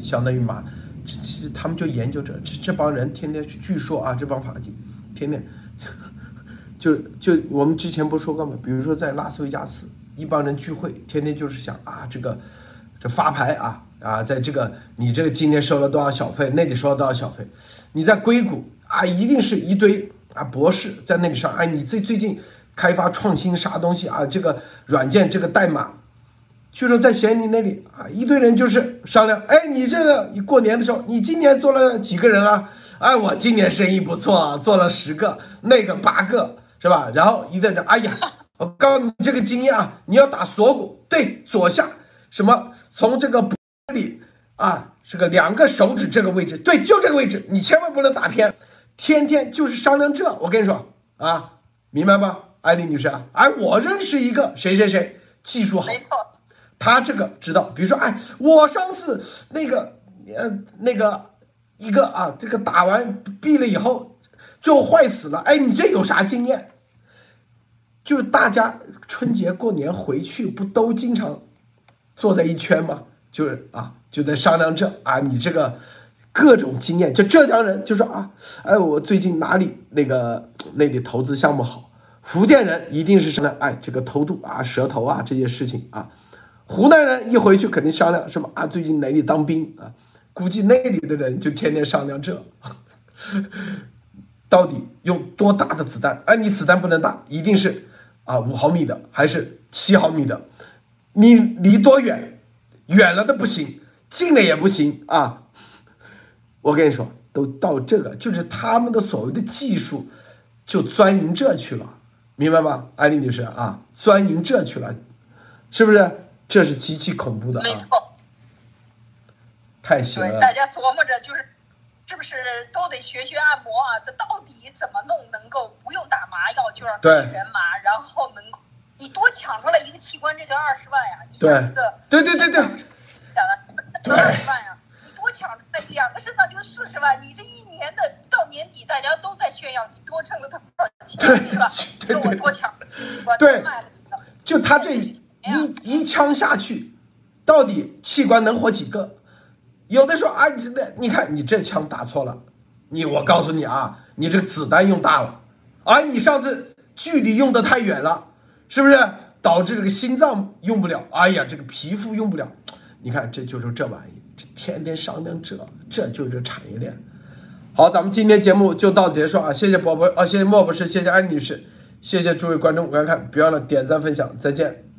A: 相当于麻。这其实他们就研究这这这帮人天天据说啊，这帮法警天天就就我们之前不说过吗？比如说在拉斯维加斯，一帮人聚会，天天就是想啊这个这发牌啊啊，在这个你这个今年收了多少小费，那里收了多少小费？你在硅谷啊，一定是一堆啊博士在那里上，哎，你最最近开发创新啥东西啊？这个软件这个代码。据说在咸宁那里啊，一堆人就是商量，哎，你这个你过年的时候，你今年做了几个人啊？哎，我今年生意不错啊，做了十个，那个八个，是吧？然后一堆人，哎呀，我告诉你这个经验啊，你要打锁骨，对，左下，什么从这个里啊，这个两个手指这个位置，对，就这个位置，你千万不能打偏，天天就是商量这，我跟你说啊，明白吗，艾丽女士啊？哎，我认识一个谁谁谁，技术好，
C: 没错。
A: 他这个知道，比如说，哎，我上次那个，呃，那个一个啊，这个打完毙了以后就坏死了，哎，你这有啥经验？就是大家春节过年回去不都经常坐在一圈嘛？就是啊，就在商量这啊，你这个各种经验。就浙江人就说啊，哎，我最近哪里那个那里投资项目好？福建人一定是什么？哎，这个偷渡啊，蛇头啊这些事情啊。湖南人一回去肯定商量什么啊？最近哪里当兵啊？估计那里的人就天天商量这，[LAUGHS] 到底用多大的子弹？哎，你子弹不能打，一定是啊五毫米的还是七毫米的？你离多远？远了的不行，近了也不行啊！我跟你说，都到这个，就是他们的所谓的技术，就钻营这去了，明白吗？艾丽女士啊，钻营这去了，是不是？这是极其恐怖的，
C: 没错，
A: 太邪了。
C: 大家琢磨着，就是是不是都得学学按摩啊？这到底怎么弄能够不用打麻药就让全麻，然后能你多抢出来一个器官，这就二十万呀！你想一个，
A: 对对对对，
C: 对，二十万呀！你多抢出来两个肾脏就四十万，你这一年的到年底大家都在炫耀你多挣了多少钱，是吧？说我多抢器官，多卖了几个，
A: 就他这一。一一枪下去，到底器官能活几个？有的说啊，你这你看你这枪打错了，你我告诉你啊，你这个子弹用大了，哎，你上次距离用的太远了，是不是导致这个心脏用不了？哎呀，这个皮肤用不了，你看这就是这玩意，这天天商量这，这就是产业链。好，咱们今天节目就到结束啊，谢谢宝宝啊，谢谢莫博士，谢谢安女士，谢谢诸位观众观看，别忘了点赞分享，再见。